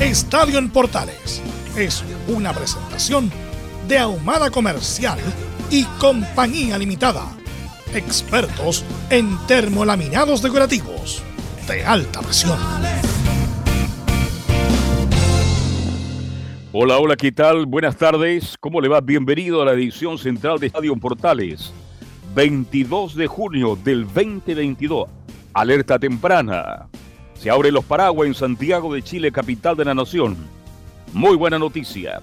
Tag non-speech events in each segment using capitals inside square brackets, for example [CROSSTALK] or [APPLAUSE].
Estadio en Portales es una presentación de Ahumada Comercial y Compañía Limitada. Expertos en termolaminados decorativos de alta presión. Hola, hola, ¿qué tal? Buenas tardes. ¿Cómo le va? Bienvenido a la edición central de Estadio en Portales. 22 de junio del 2022. Alerta temprana. Se abren los paraguas en Santiago de Chile, capital de la nación. Muy buena noticia.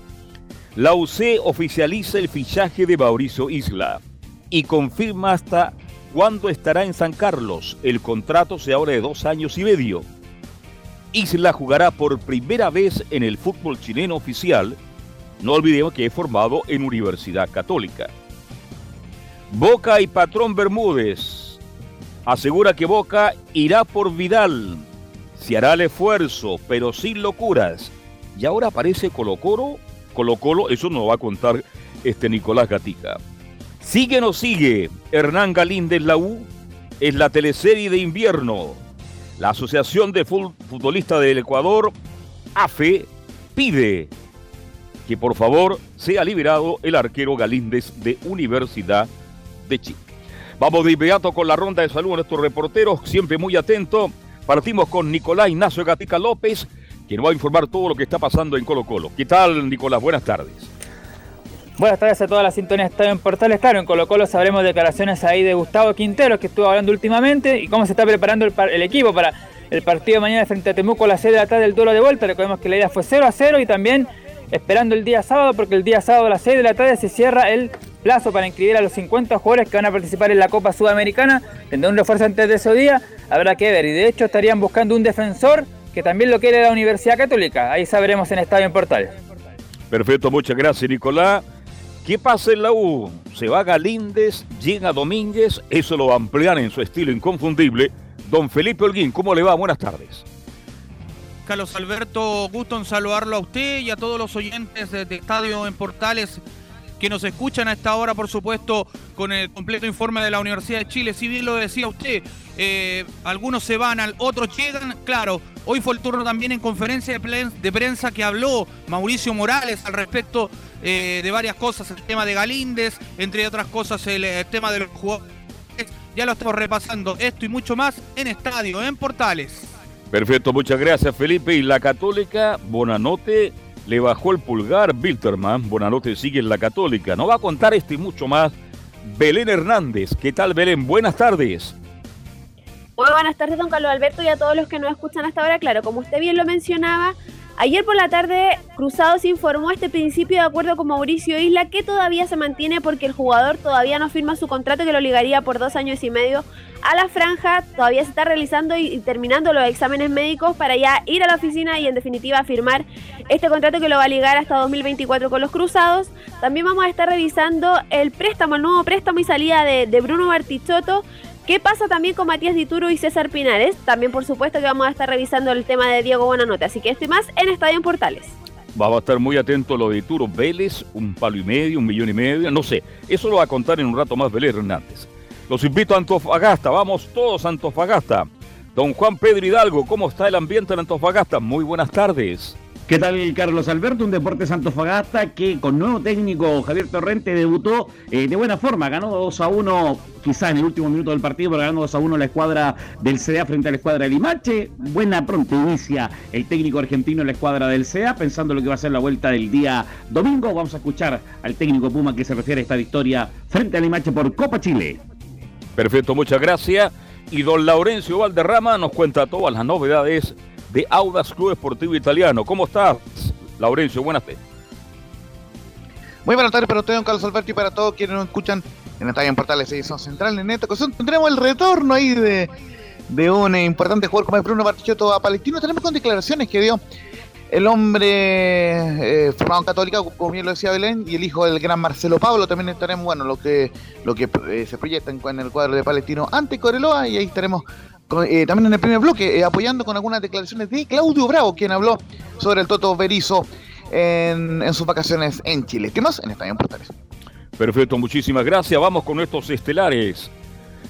La UC oficializa el fichaje de Mauricio Isla y confirma hasta cuándo estará en San Carlos. El contrato se abre de dos años y medio. Isla jugará por primera vez en el fútbol chileno oficial. No olvidemos que es formado en Universidad Católica. Boca y Patrón Bermúdez asegura que Boca irá por Vidal se hará el esfuerzo, pero sin locuras. Y ahora aparece Colo Colo. Colo Colo, eso nos va a contar este Nicolás Gatica. Sigue no sigue Hernán Galíndez la U. Es la teleserie de invierno. La Asociación de Futbolistas del Ecuador, AFE, pide que por favor sea liberado el arquero Galíndez de Universidad de Chile. Vamos de inmediato con la ronda de salud a nuestros reporteros, siempre muy atentos. Partimos con Nicolás Ignacio Gatica López, quien va a informar todo lo que está pasando en Colo Colo. ¿Qué tal, Nicolás? Buenas tardes. Buenas tardes a toda la sintonía Estadio en Portales. Claro, en Colo Colo sabremos declaraciones ahí de Gustavo Quintero, que estuvo hablando últimamente, y cómo se está preparando el, equipo para el partido de mañana frente a Temuco, la sede de la tarde del duelo de vuelta. Recordemos que la idea fue 0 a 0 y también esperando el día sábado, porque el día sábado a las 6 de la tarde se cierra el plazo para inscribir a los 50 jugadores que van a participar en la Copa Sudamericana. Tendrá un refuerzo antes de ese día, habrá que ver. Y de hecho estarían buscando un defensor que también lo quiere la Universidad Católica. Ahí sabremos en Estadio en Portal. Perfecto, muchas gracias Nicolás. ¿Qué pasa en la U? Se va Galíndez, llega Domínguez, eso lo ampliar en su estilo inconfundible. Don Felipe Holguín, ¿cómo le va? Buenas tardes. Carlos Alberto, gusto en saludarlo a usted y a todos los oyentes de Estadio en Portales que nos escuchan a esta hora, por supuesto, con el completo informe de la Universidad de Chile. Si bien lo decía usted, eh, algunos se van, otros llegan. Claro, hoy fue el turno también en conferencia de prensa que habló Mauricio Morales al respecto eh, de varias cosas, el tema de Galíndez, entre otras cosas el, el tema de los jugadores. Ya lo estamos repasando, esto y mucho más en Estadio, en Portales. Perfecto, muchas gracias Felipe. Y la Católica, Bonanote le bajó el pulgar Bilterman. Bonanote sigue en la Católica. No va a contar esto y mucho más. Belén Hernández. ¿Qué tal, Belén? Buenas tardes. Muy buenas tardes, don Carlos Alberto, y a todos los que nos escuchan hasta ahora. Claro, como usted bien lo mencionaba, Ayer por la tarde, Cruzados informó este principio de acuerdo con Mauricio Isla que todavía se mantiene porque el jugador todavía no firma su contrato que lo ligaría por dos años y medio a la franja. Todavía se está realizando y, terminando los exámenes médicos para ya ir a la oficina y en definitiva firmar este contrato que lo va a ligar hasta 2024 con los Cruzados. También vamos a estar revisando el préstamo, el nuevo préstamo y salida de, de Bruno Bartichotto ¿Qué pasa también con Matías Dituro y César Pinares? También, por supuesto, que vamos a estar revisando el tema de Diego Buenanote. Así que estoy más en Estadio en Portales. Vamos a estar muy atentos a lo de Dituro Vélez, un palo y medio, un millón y medio, no sé. Eso lo va a contar en un rato más Vélez Hernández. Los invito a Antofagasta, vamos todos a Antofagasta. Don Juan Pedro Hidalgo, ¿cómo está el ambiente en Antofagasta? Muy buenas tardes. ¿Qué tal Carlos Alberto? Un Deporte Fagasta que con nuevo técnico Javier Torrente debutó eh, de buena forma, ganó 2 a 1 quizá en el último minuto del partido, pero ganando 2 a 1 la escuadra del CEA frente a la escuadra del Limache. Buena pronto inicia el técnico argentino en la escuadra del CEA, pensando lo que va a ser la vuelta del día domingo. Vamos a escuchar al técnico Puma que se refiere a esta victoria frente al Limache por Copa Chile. Perfecto, muchas gracias. Y don Laurencio Valderrama nos cuenta todas las novedades de Audas Club Esportivo Italiano. ¿Cómo estás, Laurencio? Buenas tardes. Muy buenas tardes para usted, don Carlos Alberto, y para todos quienes nos escuchan en Estadio en Portales Edición Central. En esta ocasión tendremos el retorno ahí de, de un importante jugador como el Bruno Bartichotto a Palestino. Tenemos con declaraciones que dio el hombre eh, formado en Católica, como bien lo decía Belén, y el hijo del gran Marcelo Pablo. También estaremos, bueno, lo que, lo que eh, se proyecta en, el cuadro de Palestino ante Coreloa, y ahí estaremos eh, también en el primer bloque, eh, apoyando con algunas declaraciones de Claudio Bravo, quien habló sobre el Toto Berizo en, sus vacaciones en Chile. ¿Qué más? En Estadio Portales. Perfecto, muchísimas gracias. Vamos con nuestros estelares.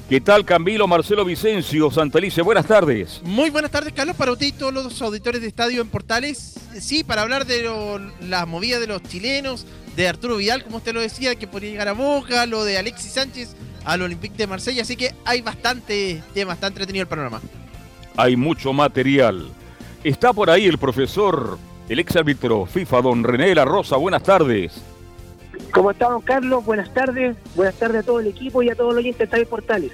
¿Qué tal Camilo, Marcelo Vicencio, Santalice? Buenas tardes. Muy buenas tardes, Carlos, para usted y todos los auditores de Estadio en Portales. Sí, para hablar de las movidas de los chilenos, de Arturo Vidal, como usted lo decía, que podría llegar a Boca, lo de Alexis Sánchez al Olympique de Marsella, así que hay bastante tema, está entretenido el panorama. Hay mucho material. Está por ahí el profesor, el ex árbitro FIFA, don René La Rosa. Buenas tardes. ¿Cómo está, don Carlos? Buenas tardes. Buenas tardes a todo el equipo y a todos los oyentes de Portales.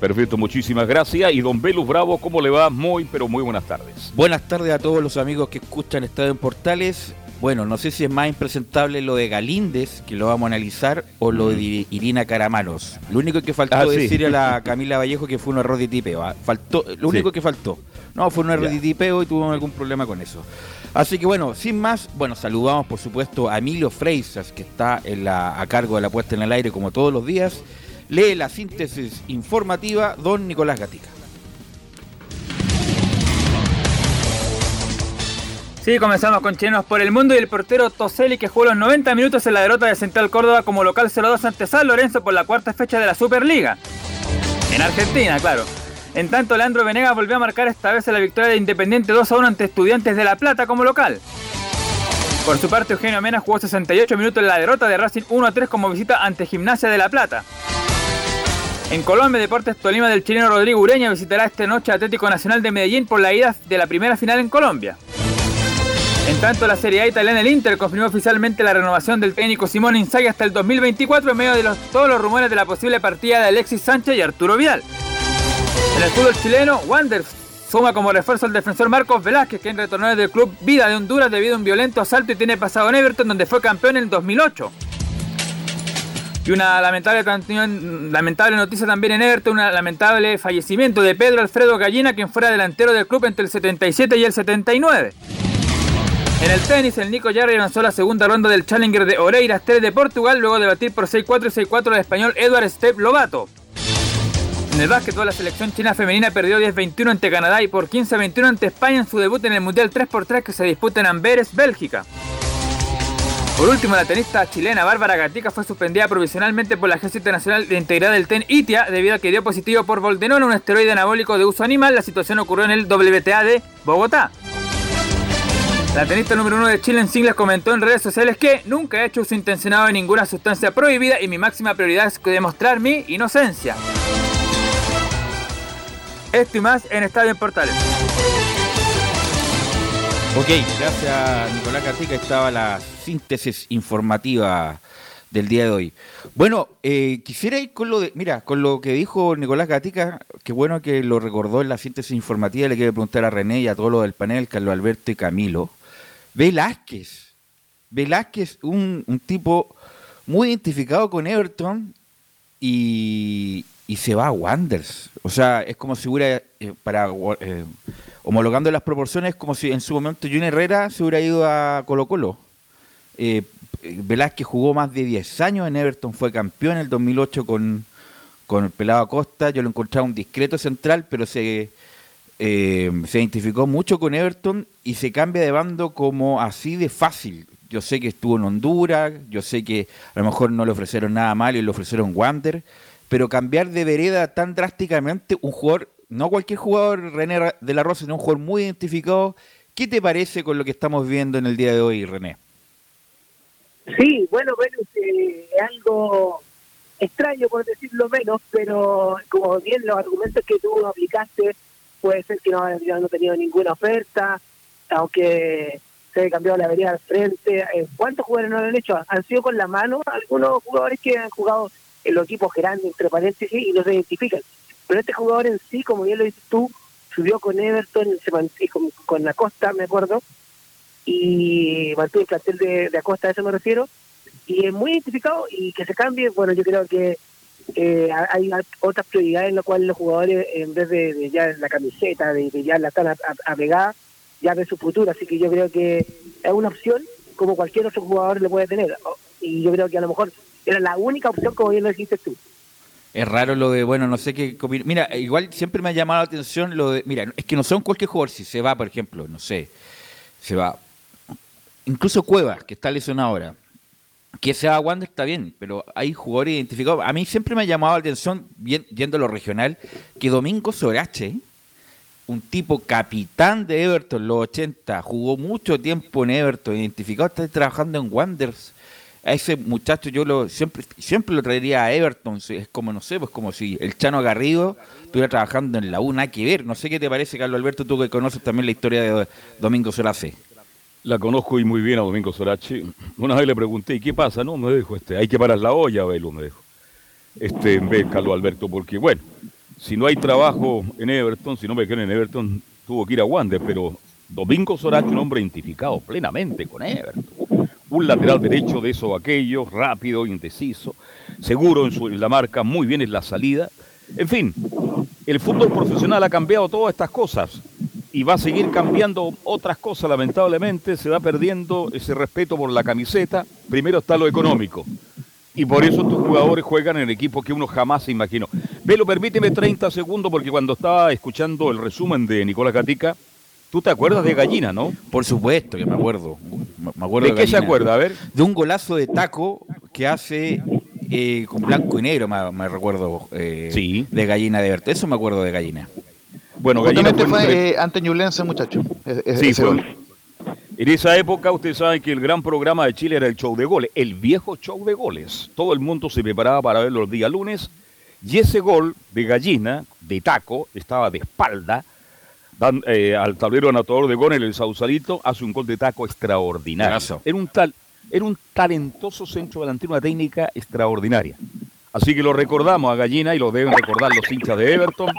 Perfecto, muchísimas gracias. Y don Belus Bravo, ¿cómo le va? Muy, pero muy buenas tardes. Buenas tardes a todos los amigos que escuchan Estadio en Portales. Bueno, no sé si es más impresentable lo de Galíndez, que lo vamos a analizar, o lo de Irina Caramanos. Lo único que faltó ah, decir a la Camila Vallejo que fue un error de tipeo. ¿ah? Faltó, lo único que faltó. No, fue un error de tipeo y tuvo algún problema con eso. Así que bueno, sin más, bueno, saludamos por supuesto a Emilio Freisas, que está en la, a cargo de la puesta en el aire como todos los días. Lee la síntesis informativa don Nicolás Gatica. Sí, comenzamos con chilenos por el mundo y el portero Toseli que jugó los 90 minutos en la derrota de Central Córdoba como local 0-2 ante San Lorenzo por la cuarta fecha de la Superliga. En Argentina, claro. En tanto, Leandro Venegas volvió a marcar esta vez la victoria de Independiente 2-1 ante Estudiantes de La Plata como local. Por su parte, Eugenio Mena jugó 68 minutos en la derrota de Racing 1-3 como visita ante Gimnasia de La Plata. En Colombia, Deportes Tolima del chileno Rodrigo Ureña visitará esta noche Atlético Nacional de Medellín por la ida de la primera final en Colombia. En tanto, la Serie A italiana, el Inter, confirmó oficialmente la renovación del técnico Simón Inzaghi hasta el 2024 en medio de todos los rumores de la posible partida de Alexis Sánchez y Arturo Vidal. En el fútbol chileno, Wander suma como refuerzo al defensor Marcos Velázquez, quien retornó desde el club Vida de Honduras debido a un violento asalto y tiene pasado en Everton, donde fue campeón en el 2008. Y una lamentable, lamentable noticia también en Everton, un lamentable fallecimiento de Pedro Alfredo Gallina, quien fuera delantero del club entre el 77 y el 79. En el tenis, el Nico Jarry avanzó la segunda ronda del Challenger de Oreiras 3 de Portugal, luego de batir por 6-4 y 6-4 al español Edward Step Lobato. En el básquetbol, la selección china femenina perdió 10-21 ante Canadá y por 15-21 ante España en su debut en el Mundial 3x3 que se disputa en Amberes, Bélgica. Por último, la tenista chilena Bárbara Gatica fue suspendida provisionalmente por la Agencia Internacional de Integridad del TEN ITIA debido a que dio positivo por Voldenol, un esteroide anabólico de uso animal. La situación ocurrió en el WTA de Bogotá. La tenista número uno de Chile en singles comentó en redes sociales que nunca he hecho uso intencionado de ninguna sustancia prohibida y mi máxima prioridad es demostrar mi inocencia. Esto y más en Estadio en Portales. Ok, gracias Nicolás García, estaba la síntesis informativa del día de hoy. Bueno, eh, quisiera ir con lo de, mira, con lo que dijo Nicolás Gatica, qué bueno que lo recordó en la síntesis informativa, le quiero preguntar a René y a todos los del panel, Carlos Alberto y Camilo. Velázquez. Velázquez, un, tipo muy identificado con Everton y, se va a Wanders. O sea, es como si hubiera, eh, para eh, homologando las proporciones, como si en su momento Junior Herrera se hubiera ido a Colo Colo. Eh, Velázquez jugó más de 10 años en Everton, fue campeón en el 2008 con, con el Pelado Acosta. Yo lo encontraba un discreto central, pero se eh, se identificó mucho con Everton y se cambia de bando como así de fácil. Yo sé que estuvo en Honduras, yo sé que a lo mejor no le ofrecieron nada mal y le ofrecieron Wander, pero cambiar de vereda tan drásticamente, un jugador, no cualquier jugador René de la Rosa, sino un jugador muy identificado ¿Qué te parece con lo que estamos viendo en el día de hoy, René? Sí, bueno, bueno, eh, es algo extraño por decirlo menos, pero como bien los argumentos que tú aplicaste, puede ser que no haya no tenido ninguna oferta, aunque se haya cambiado la vereda al frente. Eh, ¿Cuántos jugadores no lo han hecho? Han sido con la mano algunos jugadores que han jugado en los equipos grandes, entre paréntesis, y no se identifican. Pero este jugador en sí, como bien lo dices tú, subió con Everton, se con, con Acosta, me acuerdo, y mantuvo el de, de Acosta, a eso me refiero, y es muy identificado y que se cambie, bueno, yo creo que eh, hay otras prioridades en las cuales los jugadores, en vez de, ya la camiseta, de, ya la están apegada, ya ven su futuro, así que yo creo que es una opción como cualquier otro jugador le puede tener, y yo creo que a lo mejor era la única opción como bien lo dijiste tú. Es raro lo de, bueno, no sé qué. Mira, igual siempre me ha llamado la atención lo de. Mira, es que no son cualquier jugador. Si se va, por ejemplo, no sé, se va. Incluso Cuevas, que está lesionado ahora. Que se va a Wander está bien, pero hay jugadores identificados. A mí siempre me ha llamado la atención, yendo a lo regional, que Domingo Sorache, un tipo capitán de Everton, los 80, jugó mucho tiempo en Everton, identificado, está trabajando en Wanderers a ese muchacho yo lo siempre siempre lo traería a Everton, es como no sé, pues como si el Chano Garrido estuviera trabajando en la U, nada que ver. No sé qué te parece, Carlos Alberto, tú que conoces también la historia de Domingo Sorace. La conozco y muy bien a Domingo Sorache. Una vez le pregunté, ¿y qué pasa? No, me dijo, este, hay que parar la olla, Belu, me dijo. Este, en vez Carlos Alberto, porque bueno, si no hay trabajo en Everton, si no me quedan en Everton, tuvo que ir a Wander, pero Domingo Sorache, un hombre identificado plenamente con Everton un lateral derecho de eso o aquello, rápido, indeciso, seguro en, su, la marca, muy bien en la salida. En fin, el fútbol profesional ha cambiado todas estas cosas y va a seguir cambiando otras cosas, lamentablemente, se va perdiendo ese respeto por la camiseta. Primero está lo económico. Y por eso estos jugadores juegan en equipos que uno jamás se imaginó. Velo, permíteme 30 segundos porque cuando estaba escuchando el resumen de Nicolás Gatica, Tú te acuerdas de Gallina, ¿no? Por supuesto que me acuerdo. Me acuerdo ¿De, qué se acuerda? A ver. De un golazo de taco que hace eh, con blanco y negro, me, recuerdo. Eh, sí. De Gallina de Verte. Eso me acuerdo de Gallina. Bueno, Gallina fue, fue eh, ante Ñublense, muchacho. sí, fue. En esa época, ustedes saben que el gran programa de Chile era el show de goles, el viejo show de goles. Todo el mundo se preparaba para verlo los días lunes. Y ese gol de gallina, de taco, estaba de espalda, dan, eh, al tablero anotador de Gonel, el Sausalito, hace un gol de taco extraordinario. Era un, tal, era un talentoso centro delantero, una técnica extraordinaria. Así que lo recordamos a Gallina y lo deben recordar los hinchas de Everton,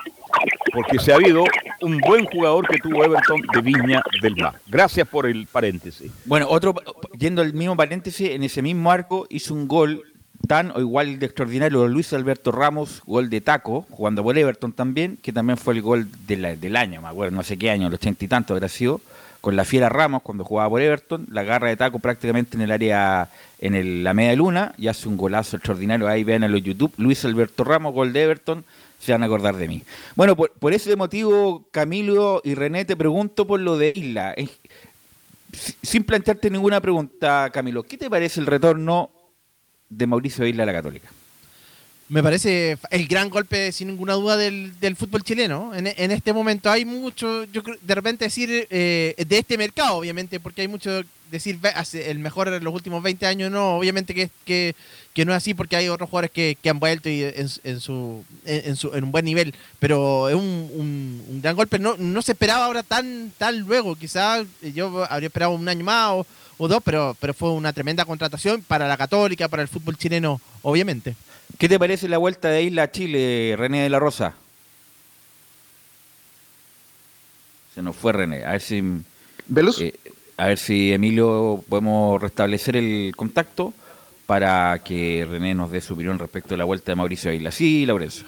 porque se ha habido un buen jugador que tuvo Everton de Viña del Mar. Gracias por el paréntesis. Bueno, otro, yendo al mismo paréntesis, en ese mismo arco hizo un gol tan o igual de extraordinario Luis Alberto Ramos, gol de taco, jugando por Everton también, que también fue el gol del año, me acuerdo, no sé qué año, el ochenta y tanto habrá sido, con la fiera Ramos cuando jugaba por Everton, la garra de taco prácticamente en el área, en la media luna, y hace un golazo extraordinario, ahí vean en los YouTube, Luis Alberto Ramos, gol de Everton, se van a acordar de mí. Bueno, por, ese motivo, Camilo y René, te pregunto por lo de Isla. Sin plantearte ninguna pregunta, Camilo, ¿qué te parece el retorno de Mauricio Isla a la Católica. Me parece el gran golpe, sin ninguna duda, del, fútbol chileno. En, este momento hay mucho, yo creo, de repente decir, eh, de este mercado, obviamente, porque hay mucho decir el mejor en los últimos 20 años, no, obviamente que, que, que no es así, porque hay otros jugadores que, han vuelto y en, su, en, su, en un buen nivel, pero es un, un, gran golpe. No, no se esperaba ahora tan, tan luego, quizás yo habría esperado un año más o o dos, pero, pero fue una tremenda contratación para la Católica, para el fútbol chileno, obviamente. ¿Qué te parece la vuelta de Isla a Chile, René de la Rosa? Se nos fue René. A ver si. Eh, a ver si Emilio podemos restablecer el contacto para que René nos dé su opinión respecto a la vuelta de Mauricio Isla. Sí, Laurencio.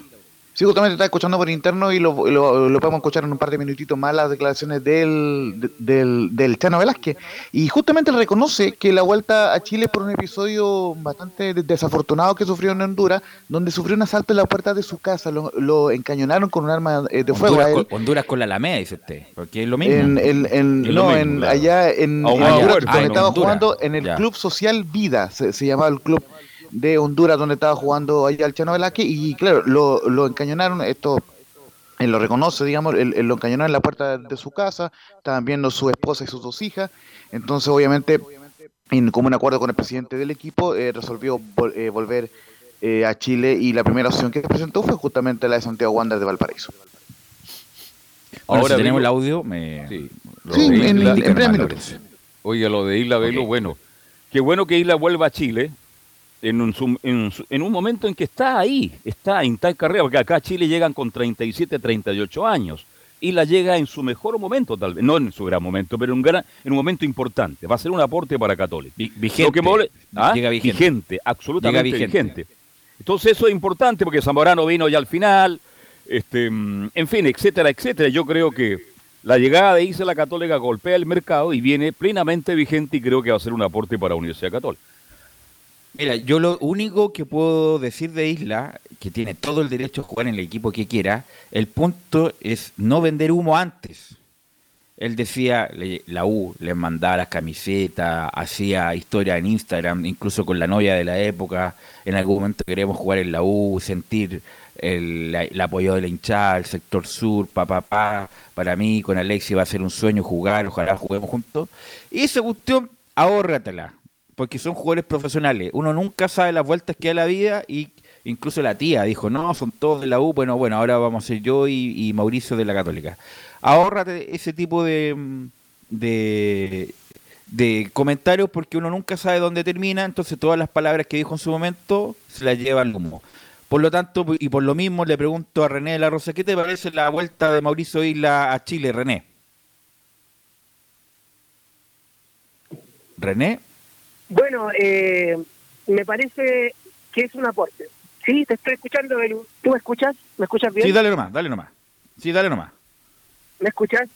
Sí, justamente está escuchando por interno y lo, lo, podemos escuchar en un par de minutitos más las declaraciones del, del, del, Chano Velázquez. Y justamente reconoce que la vuelta a Chile por un episodio bastante desafortunado que sufrió en Honduras, donde sufrió un asalto en la puerta de su casa, lo, lo encañonaron con un arma eh, de fuego. Honduras, Con, Honduras con la Alameda, dice usted, porque es lo mismo. En, no, en, allá en, Honduras, donde estaba jugando en el Club Social Vida, se, se llamaba el club de Honduras, donde estaba jugando allá el Chano Velázquez, y claro, lo, lo encañonaron estos él lo reconoce, digamos, él, él lo encañonó en la puerta de su casa, estaban viendo su esposa y sus dos hijas, entonces obviamente, en común acuerdo con el presidente del equipo, eh, resolvió vol- eh, volver eh, a Chile y la primera opción que presentó fue justamente la de Santiago Wander de Valparaíso. Ahora Ahora si tenemos el audio, me... Sí, en- en minutos. Lorenzo. Oiga, lo de Isla Velo, bueno, qué bueno que Isla vuelva a Chile en un, en, en momento en que está ahí, está en tal carrera, porque acá a Chile llegan con 37, 38 años. Isla llega en su mejor momento, tal vez, no en su gran momento, pero en un, gran, en un momento importante. Va a ser un aporte para Católica. Vi- vigente. Lo que mole- ¿Ah? Llega vigente. absolutamente vigente. vigente. Entonces eso es importante porque Zamorano vino ya al final, este, en fin, etcétera, etcétera. Yo creo que la llegada de Isla Católica golpea el mercado y viene plenamente vigente y creo que va a ser un aporte para la Universidad Católica. Mira, yo lo único que puedo decir de Isla, que tiene todo el derecho a jugar en el equipo que quiera, el punto es no vender humo antes. Él decía, le- la U les mandaba las camisetas, hacía historia en Instagram, incluso con la novia de la época. En algún momento queremos jugar en la U, sentir el, apoyo de la hinchada, el sector sur, pa, pa, pa. Para mí, con Alexi va a ser un sueño jugar, ojalá juguemos juntos. Y esa cuestión, ahórratela, porque son jugadores profesionales. Uno nunca sabe las vueltas que da la vida y incluso la tía dijo, no, son todos de la U, bueno, bueno, ahora vamos a ser yo y, Mauricio de la Católica. Ahórrate ese tipo de, de, de comentarios porque uno nunca sabe dónde termina, entonces todas las palabras que dijo en su momento se las lleva al humo. Por lo tanto, y por lo mismo le pregunto a René de la Rosa, ¿qué te parece la vuelta de Mauricio Isla a Chile, René? René, Bueno, eh, me parece que es un aporte. Sí, te estoy escuchando. ¿Tú me escuchas? ¿Me escuchas bien? sí, dale nomás, dale nomás. Sí, dale nomás. ¿Me escuchas?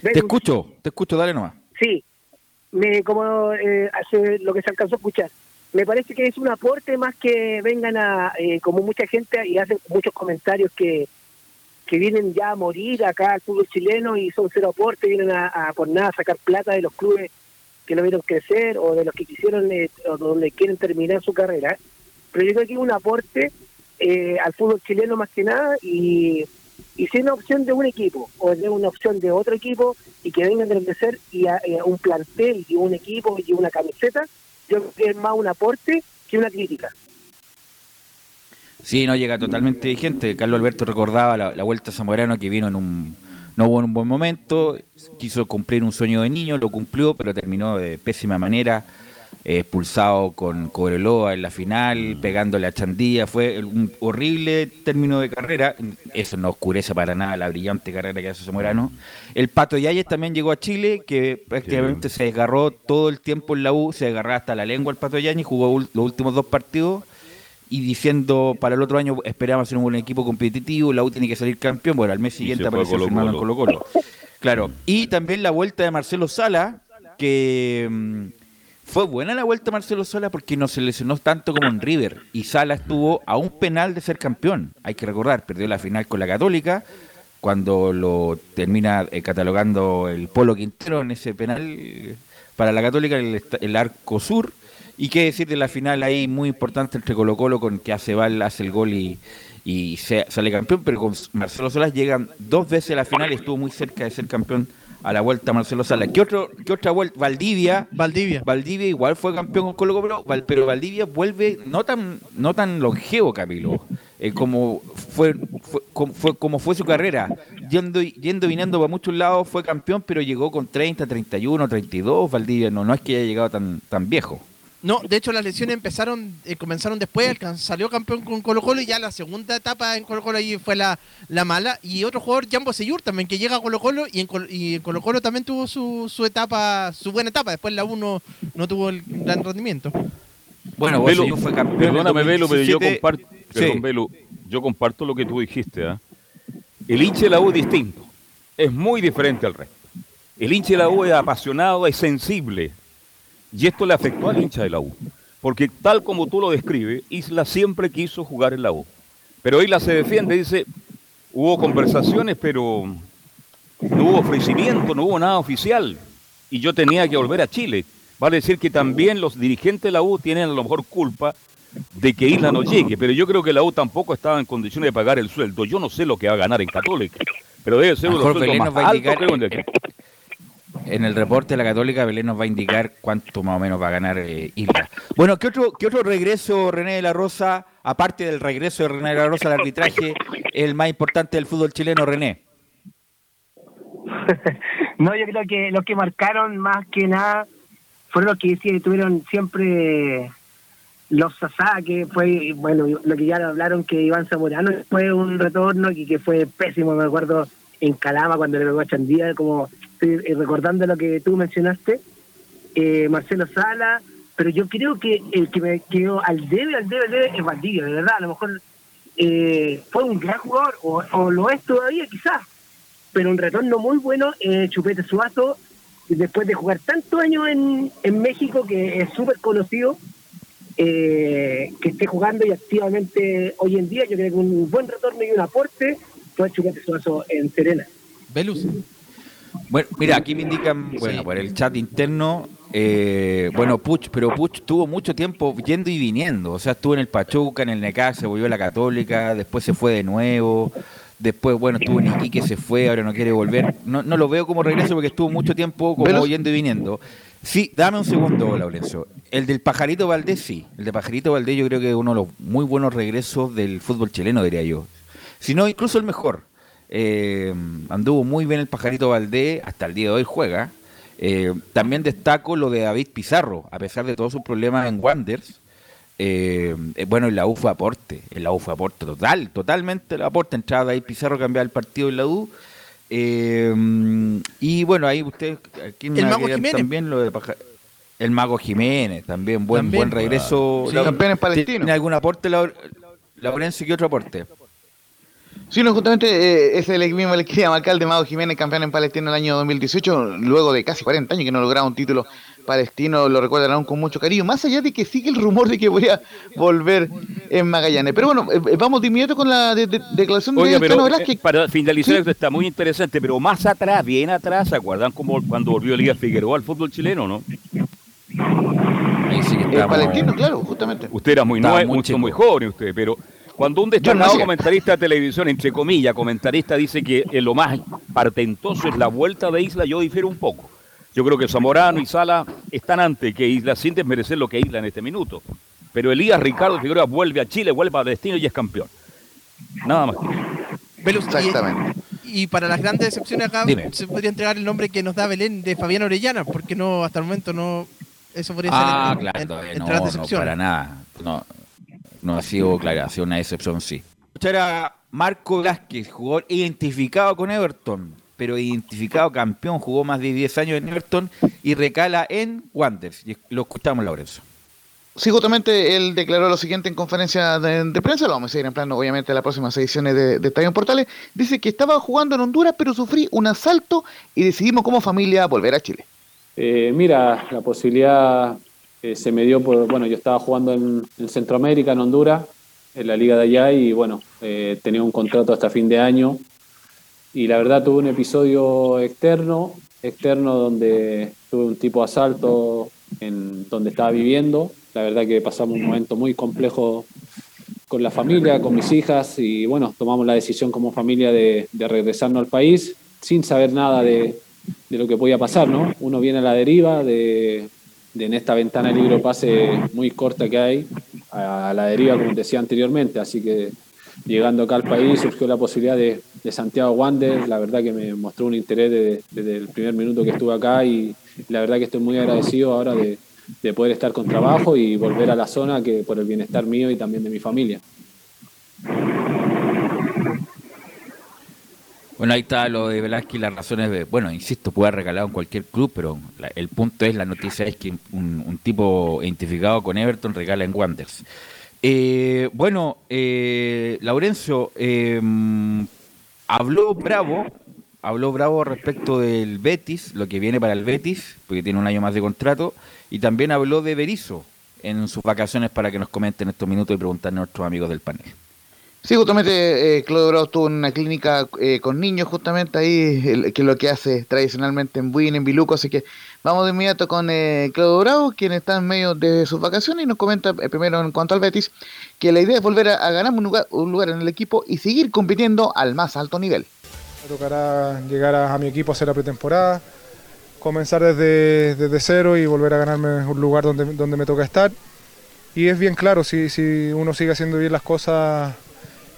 Te escucho, te escucho, dale nomás. Sí, me, como eh, hace lo que se alcanzó a escuchar. Me parece que es un aporte más que vengan a, eh, como mucha gente, y hacen muchos comentarios que, que vienen ya a morir acá al fútbol chileno y son cero aporte, vienen a, a por nada a sacar plata de los clubes que lo vieron crecer o de los que quisieron eh, o donde quieren terminar su carrera. Pero yo creo que es un aporte eh, al fútbol chileno más que nada y, y si es una opción de un equipo o de una opción de otro equipo y que vengan a crecer y a, un plantel y un equipo y una camiseta, yo creo que es más un aporte que una crítica. Sí, no llega totalmente vigente. Carlos Alberto recordaba la, la vuelta a Zamorano que vino en un no hubo en un buen momento, quiso cumplir un sueño de niño, lo cumplió, pero terminó de pésima manera, eh, expulsado con Cobreloa en la final, pegándole a Chandía, fue un horrible término de carrera, eso no oscurece para nada la brillante carrera que hace Zamorano. El Pato Yáñez también llegó a Chile, que prácticamente se desgarró todo el tiempo en la U, se desgarraba hasta la lengua el Pato Yáñez, jugó los últimos dos partidos y diciendo para el otro año esperamos ser un buen equipo competitivo, la U tiene que salir campeón, bueno, al mes siguiente apareció firmado en Colo Colo-Colo. Colo. Claro, y también la vuelta de Marcelo Sala, que mm, fue buena la vuelta de Marcelo Sala porque no se lesionó tanto como en River, y Sala estuvo a un penal de ser campeón, hay que recordar, perdió la final con la Católica, cuando lo termina eh, catalogando el Polo Quintero en ese penal eh, para la Católica, el, el arco sur, y qué decir de la final ahí muy importante entre Colo Colo con que hace Val, hace el gol y, y se- sale campeón, pero con Marcelo Salas llegan dos veces a la final y estuvo muy cerca de ser campeón a la vuelta Marcelo Salas. ¿Qué, otro, qué otra vuelta? Valdivia. Valdivia. Valdivia igual fue campeón con Colo Colo, pero Valdivia vuelve no tan, no tan longevo, Camilo, eh, como fue, fue, como fue, como fue su carrera. Yendo, y- yendo viniendo para muchos lados fue campeón, pero llegó con 30, 31, 32. Valdivia no, no es que haya llegado tan, tan viejo. No, de hecho las lesiones empezaron, eh, comenzaron después, salió campeón con Colo Colo y ya la segunda etapa en Colo Colo ahí fue la, la mala. Y otro jugador, Jambo Seyur también, que llega a Colo Colo y en, Colo, y en Colo Colo también tuvo su, su etapa, su buena etapa. Después la 1 no tuvo el gran rendimiento. Bueno, Velo, Bosellur fue campeón. Perdóname, Velo, pero yo 2017. comparto, perdón, Sí. Velo, yo comparto lo que tú dijiste. ¿ah? El hincha de la U es distinto, es muy diferente al resto. El hincha de la U es apasionado, es sensible, y esto le afectó al hincha de la U. Porque tal como tú lo describes, Isla siempre quiso jugar en la U. Pero Isla se defiende, dice, hubo conversaciones, pero no hubo ofrecimiento, no hubo nada oficial. Y yo tenía que volver a Chile. Vale decir que también los dirigentes de la U tienen a lo mejor culpa de que Isla no llegue, pero yo creo que la U tampoco estaba en condiciones de pagar el sueldo. Yo no sé lo que va a ganar en Católica, pero debe ser uno de los sueldos más altos, indicar- creo, en el- En el reporte de la Católica, Belén nos va a indicar cuánto más o menos va a ganar eh, Isla. Bueno, ¿qué otro, ¿qué otro regreso, René de la Rosa, aparte del regreso de René de la Rosa al arbitraje, el más importante del fútbol chileno, René? [LAUGHS] No, yo creo que los que marcaron más que nada fueron los que sí, tuvieron siempre los Sasá, que fue, bueno, lo que ya hablaron que Iván Zamorano fue un retorno que, que fue pésimo, me acuerdo en Calama cuando le pegó a Chandía, como estoy eh, recordando lo que tú mencionaste, eh, Marcelo Sala, pero yo creo que el que me quedó al debe, al debe, al debe es Valdivia, de verdad, a lo mejor eh, fue un gran jugador, o, lo es todavía quizás, pero un retorno muy bueno, eh, Chupete Suazo, después de jugar tantos años en, en México, que es súper conocido, que esté jugando y activamente hoy en día, yo creo que un buen retorno y un aporte fue Chupete Suazo en Serena. Velus. Bueno, mira, aquí me indican, bueno, por el chat interno, eh, bueno, Puch, pero Puch tuvo mucho tiempo yendo y viniendo, o sea, estuvo en el Pachuca, en el Necaxa, se volvió a la Católica, después se fue de nuevo, después, bueno, estuvo en Iquique, se fue, ahora no quiere volver, no, no lo veo como regreso porque estuvo mucho tiempo como Velos- yendo y viniendo. Sí, dame un segundo, Laurencio. El del Pajarito Valdés, sí. El de Pajarito Valdés yo creo que es uno de los muy buenos regresos del fútbol chileno, diría yo. Si no, incluso el mejor. Eh, anduvo muy bien el Pajarito Valdés, hasta el día de hoy juega. Eh, también destaco lo de David Pizarro, a pesar de todos sus problemas en Wanders. Eh, bueno, en la U fue aporte, en la U fue aporte total, totalmente el aporte. Entrada David Pizarro, cambiaba el partido en la U. Eh, y bueno, ahí usted, aquí El Mago Jiménez. también lo de Paja- el Mago Jiménez, también buen También. buen regreso. Sí, Lau- campeones palestinos. ¿Tiene algún aporte, Lau- Laurencio? ¿Qué otro aporte? Sí, no, justamente eh, es el mismo el que quería marcar de Mago Jiménez, campeón en Palestina en el año 2018, luego de casi 40 años que no lograba un título palestino, lo recuerdan aún con mucho cariño, más allá de que sigue el rumor de que voy a volver en Magallanes. Pero bueno, eh, vamos de inmediato con la de- de- declaración Oiga, de Cano eh, Velázquez. para finalizar Sí. esto está muy interesante, pero más atrás, bien atrás, ¿se acuerdan cómo cuando volvió Elías Figueroa al fútbol chileno, no? Ahí sí que estamos- palestino, claro, justamente. Usted era muy nuevo, muy muy joven usted, pero cuando un destacado no comentarista de televisión, entre comillas, comentarista dice que lo más partentoso es la vuelta de Isla, yo difiero un poco. Yo creo que Zamorano y Sala están antes que Isla, sin desmerecer lo que Isla en este minuto. Pero Elías Ricardo Figueroa vuelve a Chile, vuelve a destino y es campeón. Nada más. Y- Exactamente. Y, para las grandes decepciones acá Dime. se podría entregar el nombre que nos da Belén de Fabián Orellana, porque no, hasta el momento no. Eso podría Ah, ser en- claro, en- todavía entre no, no, decepciones. para nada. No, no ha sido, claro, ha sido una decepción, sí. Era Marco Vázquez, jugador identificado con Everton, pero identificado campeón, jugó más de 10 años en Everton y recala en Wanderers. Y Lo escuchamos, Lorenzo. Sí, justamente él declaró lo siguiente en conferencia de, de prensa, lo vamos a seguir en plano obviamente en las próximas ediciones de, de Estadio en Portales, dice que estaba jugando en Honduras pero sufrí un asalto y decidimos como familia volver a Chile. Eh, mira, la posibilidad se me dio por, bueno, yo estaba jugando en, en Centroamérica, en Honduras, en la liga de allá y bueno, eh, tenía un contrato hasta fin de año y la verdad tuve un episodio externo, externo donde tuve un tipo de asalto en donde estaba viviendo, la verdad que pasamos un momento muy complejo con la familia, con mis hijas y bueno, tomamos la decisión como familia de, de regresarnos al país sin saber nada de, de lo que podía pasar, ¿no? Uno viene a la deriva de, de en esta ventana de libro pase muy corta que hay, a, la deriva, como decía anteriormente, así que llegando acá al país surgió la posibilidad de, de Santiago Wander, la verdad que me mostró un interés de- desde el primer minuto que estuve acá y la verdad que estoy muy agradecido ahora de, de poder estar con trabajo y volver a la zona que por el bienestar mío y también de mi familia. Bueno, ahí está lo de Velázquez, las razones de, bueno, insisto, puede haber regalado en cualquier club, pero la- el punto es, la noticia es que un, tipo identificado con Everton regala en Wanderers. Eh, bueno, eh, Laurencio, eh, habló Bravo, habló Bravo respecto del Betis, lo que viene para el Betis, porque tiene un año más de contrato, y también habló de Berizzo en sus vacaciones para que nos comenten estos minutos y preguntarle a nuestros amigos del panel. Sí, justamente eh, Claudio Bravo estuvo en una clínica eh, con niños, justamente ahí, el- que es lo que hace tradicionalmente en Buin, en Biluco, así que vamos de inmediato con eh, Claudio Bravo, quien está en medio de sus vacaciones y nos comenta eh, primero en cuanto al Betis, que la idea es volver a, a ganar un lugar, un lugar en el equipo y seguir compitiendo al más alto nivel. Me tocará llegar a, a mi equipo a hacer la pretemporada, comenzar desde, desde cero y volver a ganarme un lugar donde, donde me toca estar. Y es bien claro, si, si uno sigue haciendo bien las cosas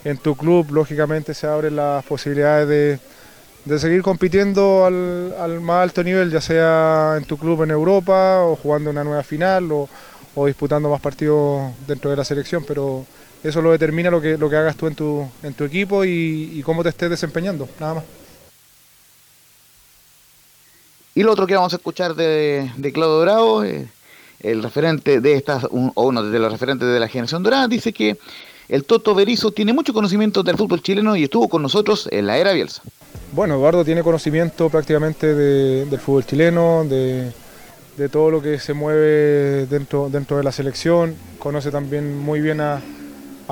en tu club, lógicamente se abren las posibilidades de, de seguir compitiendo al, al más alto nivel, ya sea en tu club en Europa o jugando una nueva final o, o disputando más partidos dentro de la selección, pero eso lo determina lo que, lo que hagas tú en tu, en tu equipo y, cómo te estés desempeñando, nada más. Y lo otro que vamos a escuchar de, de Claudio Bravo, eh, el referente de estas, o uno de los referentes de la generación dorada, dice que el Toto Berizo tiene mucho conocimiento del fútbol chileno y estuvo con nosotros en la era Bielsa. Bueno, Eduardo tiene conocimiento prácticamente de- del fútbol chileno, de, todo lo que se mueve dentro, dentro de la selección, conoce también muy bien a,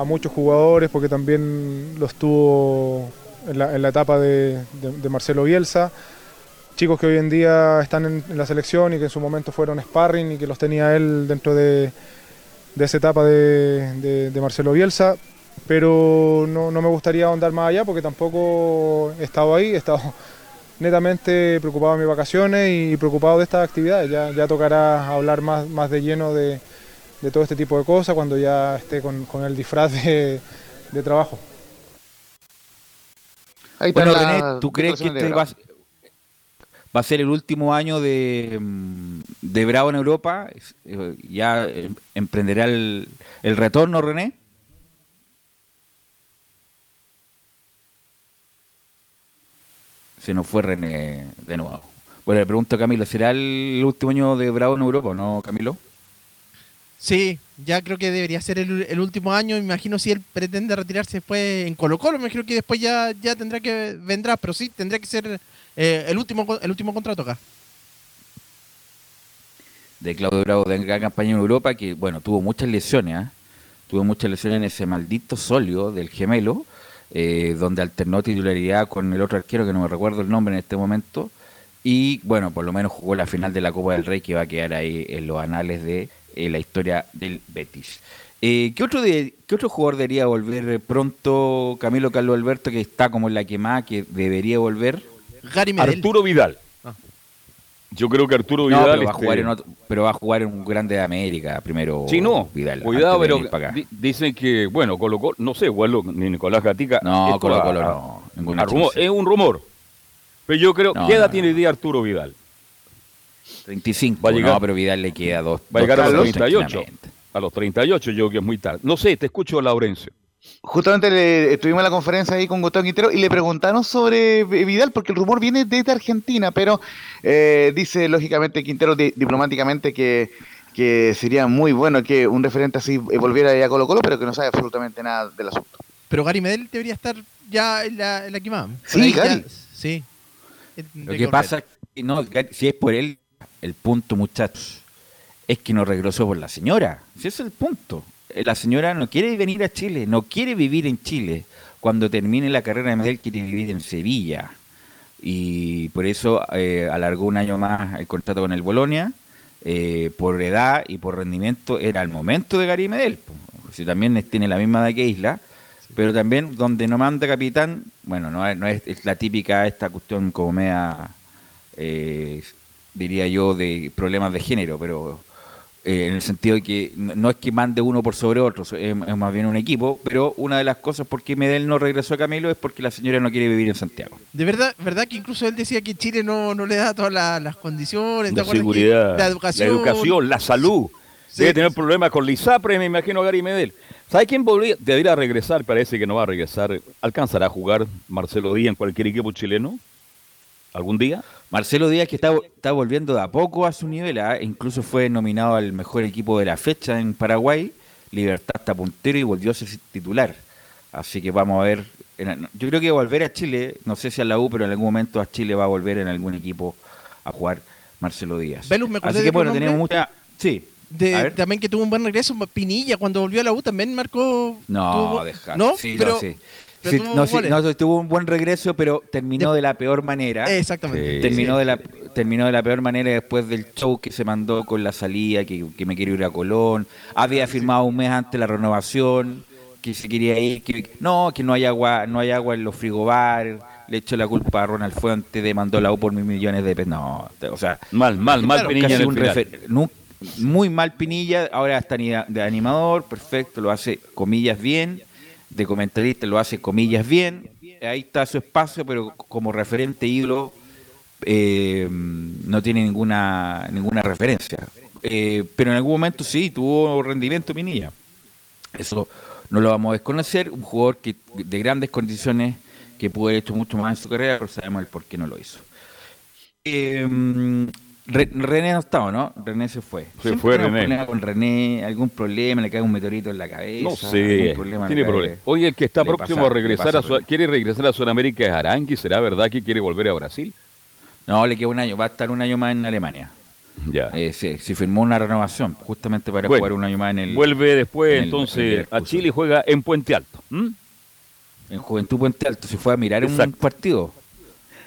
muchos jugadores porque también los tuvo en la, etapa de, de- Marcelo Bielsa, chicos que hoy en día están en, en la selección y que en su momento fueron sparring y que los tenía él dentro de, de esa etapa de, de- de Marcelo Bielsa, pero no, no me gustaría ahondar más allá porque tampoco he estado ahí, he estado [LAUGHS] netamente preocupado de mis vacaciones y preocupado de estas actividades. Ya, ya tocará hablar más, más de lleno de, de todo este tipo de cosas cuando ya esté con, con el disfraz de, de trabajo. Ahí está Bueno, la René, ¿tú crees que este va, a- va a ser el último año de, mm, de Bravo en Europa? Eh, ¿Ya eh, emprenderá el, el retorno, René? Se nos fue René de nuevo. Bueno, le pregunto a Camilo, ¿será el último año de Bravo en Europa no, Camilo? Sí, ya creo que debería ser el, el último año. Me imagino si él pretende retirarse después en Colo Colo, me imagino que después ya, ya tendrá que vendrá, pero sí, tendría que ser eh, el último el último contrato acá. de Claudio Bravo de gran campaña en Europa, que bueno, tuvo muchas lesiones, ¿ah? tuvo muchas lesiones en ese maldito solio del gemelo, eh, donde alternó titularidad con el otro arquero que no me recuerdo el nombre en este momento, y bueno, por lo menos jugó la final de la Copa del Rey que va a quedar ahí en los anales de eh, la historia del Betis. Eh, ¿qué, otro de, ¿Qué otro jugador debería volver pronto, Camilo Carlos Alberto, que está como en la quemada, que debería volver? Gary Arturo Vidal. Ah. Yo creo que Arturo No, Vidal. pero, va a este, jugar en otro- pero va a jugar en un grande de América primero. Sí, no. Vidal. Cuidado, pero dicen que, bueno, Colo Colo, no sé, igual lo- ni Nicolás Gatica. No, Colo Colo a- no, ninguna a rumor, es un rumor. Pero yo creo, No, ¿qué edad no, tiene día Arturo Vidal? 35. Va a llegar- no, pero Vidal le queda dos. Va a llegar a los años 38. tranquilamente. A los 38 yo creo que es muy tarde. No sé, te escucho, Laurencio. Justamente le, estuvimos en la conferencia ahí con Gustavo Quintero y le preguntaron sobre Vidal, porque el rumor viene desde Argentina, pero eh, dice lógicamente Quintero di- diplomáticamente que, que sería muy bueno que un referente así volviera a Colo Colo, pero que no sabe absolutamente nada del asunto. Pero Gary Medel debería estar ya en la, en la quemada. Por Sí, ya- Gary. sí. Lo que pasa es que no, si es por él, el punto, muchachos, es que no regresó por la señora. Si ese es el punto. Eh, La señora no quiere venir a Chile, no quiere vivir en Chile. Cuando termine la carrera de Medel quiere vivir en Sevilla. Y por eso eh, alargó un año más el contrato con el Bolonia. Eh, por edad y por rendimiento era el momento de Gary Medel. Si también tiene la misma edad que Isla. Pero también donde no manda capitán, bueno, no es, no es, es la típica esta cuestión como media, eh, diría yo, de problemas de género, pero eh, en el sentido de que no no es que mande uno por sobre otro, es, es más bien un equipo, pero una de las cosas por qué Medel no regresó a Camilo es porque la señora no quiere vivir en Santiago. De verdad, verdad que incluso él decía que Chile no, no le da todas la- las condiciones, ¿te La seguridad, la educación, la, educación, la salud. Sí. Debe tener problemas con Lisapre, me imagino, Gary Medel. ¿Sabe quién podría- debería regresar? Parece que no va a regresar. ¿Alcanzará a jugar Marcelo Díaz en cualquier equipo chileno? ¿Algún día? Marcelo Díaz que está, está volviendo de a poco a su nivel, ¿ah? incluso fue nominado al mejor equipo de la fecha en Paraguay, Libertad está puntero y volvió a ser titular. Así que vamos a ver, yo creo que volver a Chile, no sé si a la U, pero en algún momento a Chile va a volver en algún equipo a jugar Marcelo Díaz. Velus, me Así que bueno, tenemos mucha... Sí, de, también que tuvo un buen regreso, Pinilla cuando volvió a la U también marcó. No, tuvo-. ¿No? Sí, pero, no, sí. Pero Sí, tuvo no, sí, no, tuvo un buen regreso, pero terminó de la peor manera. Exactamente. Sí. Terminó de la terminó de la peor manera después del show que se mandó con la salida, que, que me quiero ir a Colón. Había firmado un mes antes la renovación, que se quería ir, que no, que no hay agua, no hay agua en los frigobar. Le echó la culpa a Ronald Fuentes, demandó la U por mil millones de pesos. No, o sea, Mal, mal, mal Pinilla en el muy mal Pinilla, ahora está ni de animador, perfecto, lo hace comillas bien, de comentarista lo hace comillas bien, ahí está su espacio, pero como referente ídolo eh, no tiene ninguna ninguna referencia. Eh, pero en algún momento sí tuvo rendimiento Pinilla. Eso no lo vamos a desconocer, un jugador de grandes condiciones que pudo haber hecho mucho más en su carrera, pero sabemos el por qué no lo hizo. Eh, Re- René no estaba, ¿no? René se fue. Se Siempre fue René. problema con René, algún problema, le cae un meteorito en la cabeza. No sé, problema tiene le cae- problema. Oye, el que está próximo pasa- a regresar a Sud- quiere regresar a Sudamérica es Arangui, ¿será verdad que quiere volver a Brasil? No, le queda un año, va a estar un año más en Alemania. Ya. Eh, sí, sí, firmó una renovación, justamente para Bueno, jugar un año más en el. Vuelve después en el- entonces en a. Chile y juega en Puente Alto. En Juventud Puente Alto, se fue a mirar un Exacto. partido.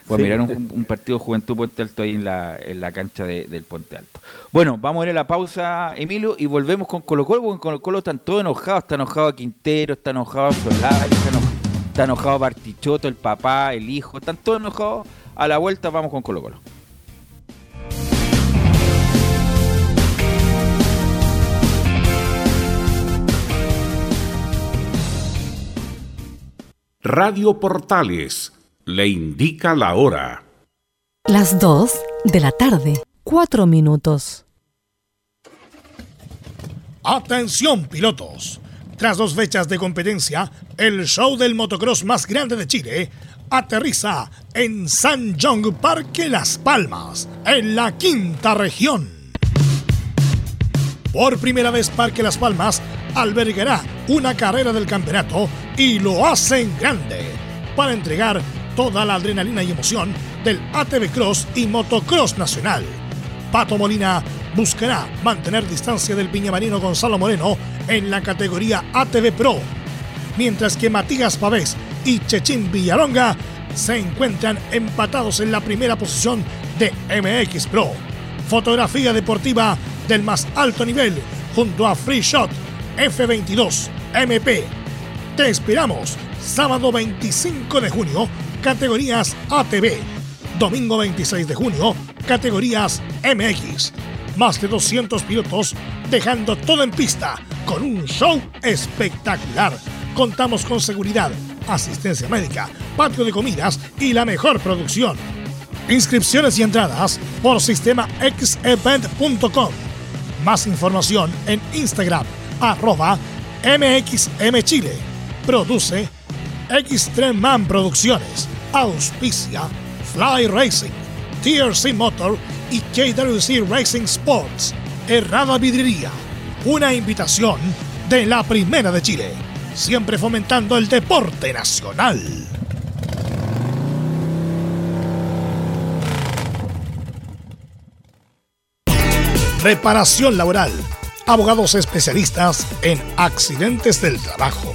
Fue Sí. a mirar un, un partido Juventud Puente Alto ahí en la, en la cancha de- del Puente Alto. Bueno, vamos a ir a la pausa, Emilio, y volvemos con Colo Colo, porque en Colo Colo están todos enojados. Está enojado Quintero, está enojado Solari, está enojado, está enojado Bartichotto, el papá, el hijo, están todos enojados. A la vuelta vamos con Colo Colo. Radio Portales le indica la hora. Las 2 de la tarde, 4 minutos. Atención pilotos. Tras dos fechas de competencia, el show del motocross más grande de Chile aterriza en San John Parque Las Palmas, en la quinta región. Por primera vez Parque Las Palmas albergará una carrera del campeonato y lo hace en grande para entregar toda la adrenalina y emoción del ATV Cross y Motocross Nacional. Pato Molina buscará mantener distancia del piñamarino Gonzalo Moreno en la categoría ATV Pro, mientras que Matías Pavés y Chechín Villalonga se encuentran empatados en la primera posición de MX Pro. Fotografía deportiva del más alto nivel junto a Free Shot F22 MP. Te esperamos sábado 25 de junio, categorías ATV. Domingo 26 de junio, categorías MX. Más de 200 pilotos dejando todo en pista con un show espectacular. Contamos con seguridad, asistencia médica, patio de comidas y la mejor producción. Inscripciones y entradas por sistema xevent.com. Más información en Instagram, arroba MXMChile. Produce Xtreman Producciones. Auspicia Fly Racing, TRC Motor y KWC Racing Sports. Errada Vidrería. Una invitación de la Primera de Chile. Siempre fomentando el deporte nacional. Reparación laboral. Abogados especialistas en accidentes del trabajo,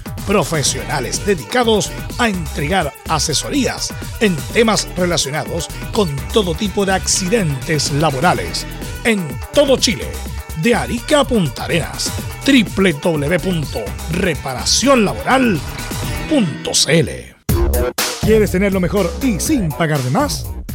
profesionales dedicados a entregar asesorías en temas relacionados con todo tipo de accidentes laborales en todo Chile, de Arica a Punta Arenas, www.reparacionlaboral.cl. ¿Quieres tener lo mejor y sin pagar de más?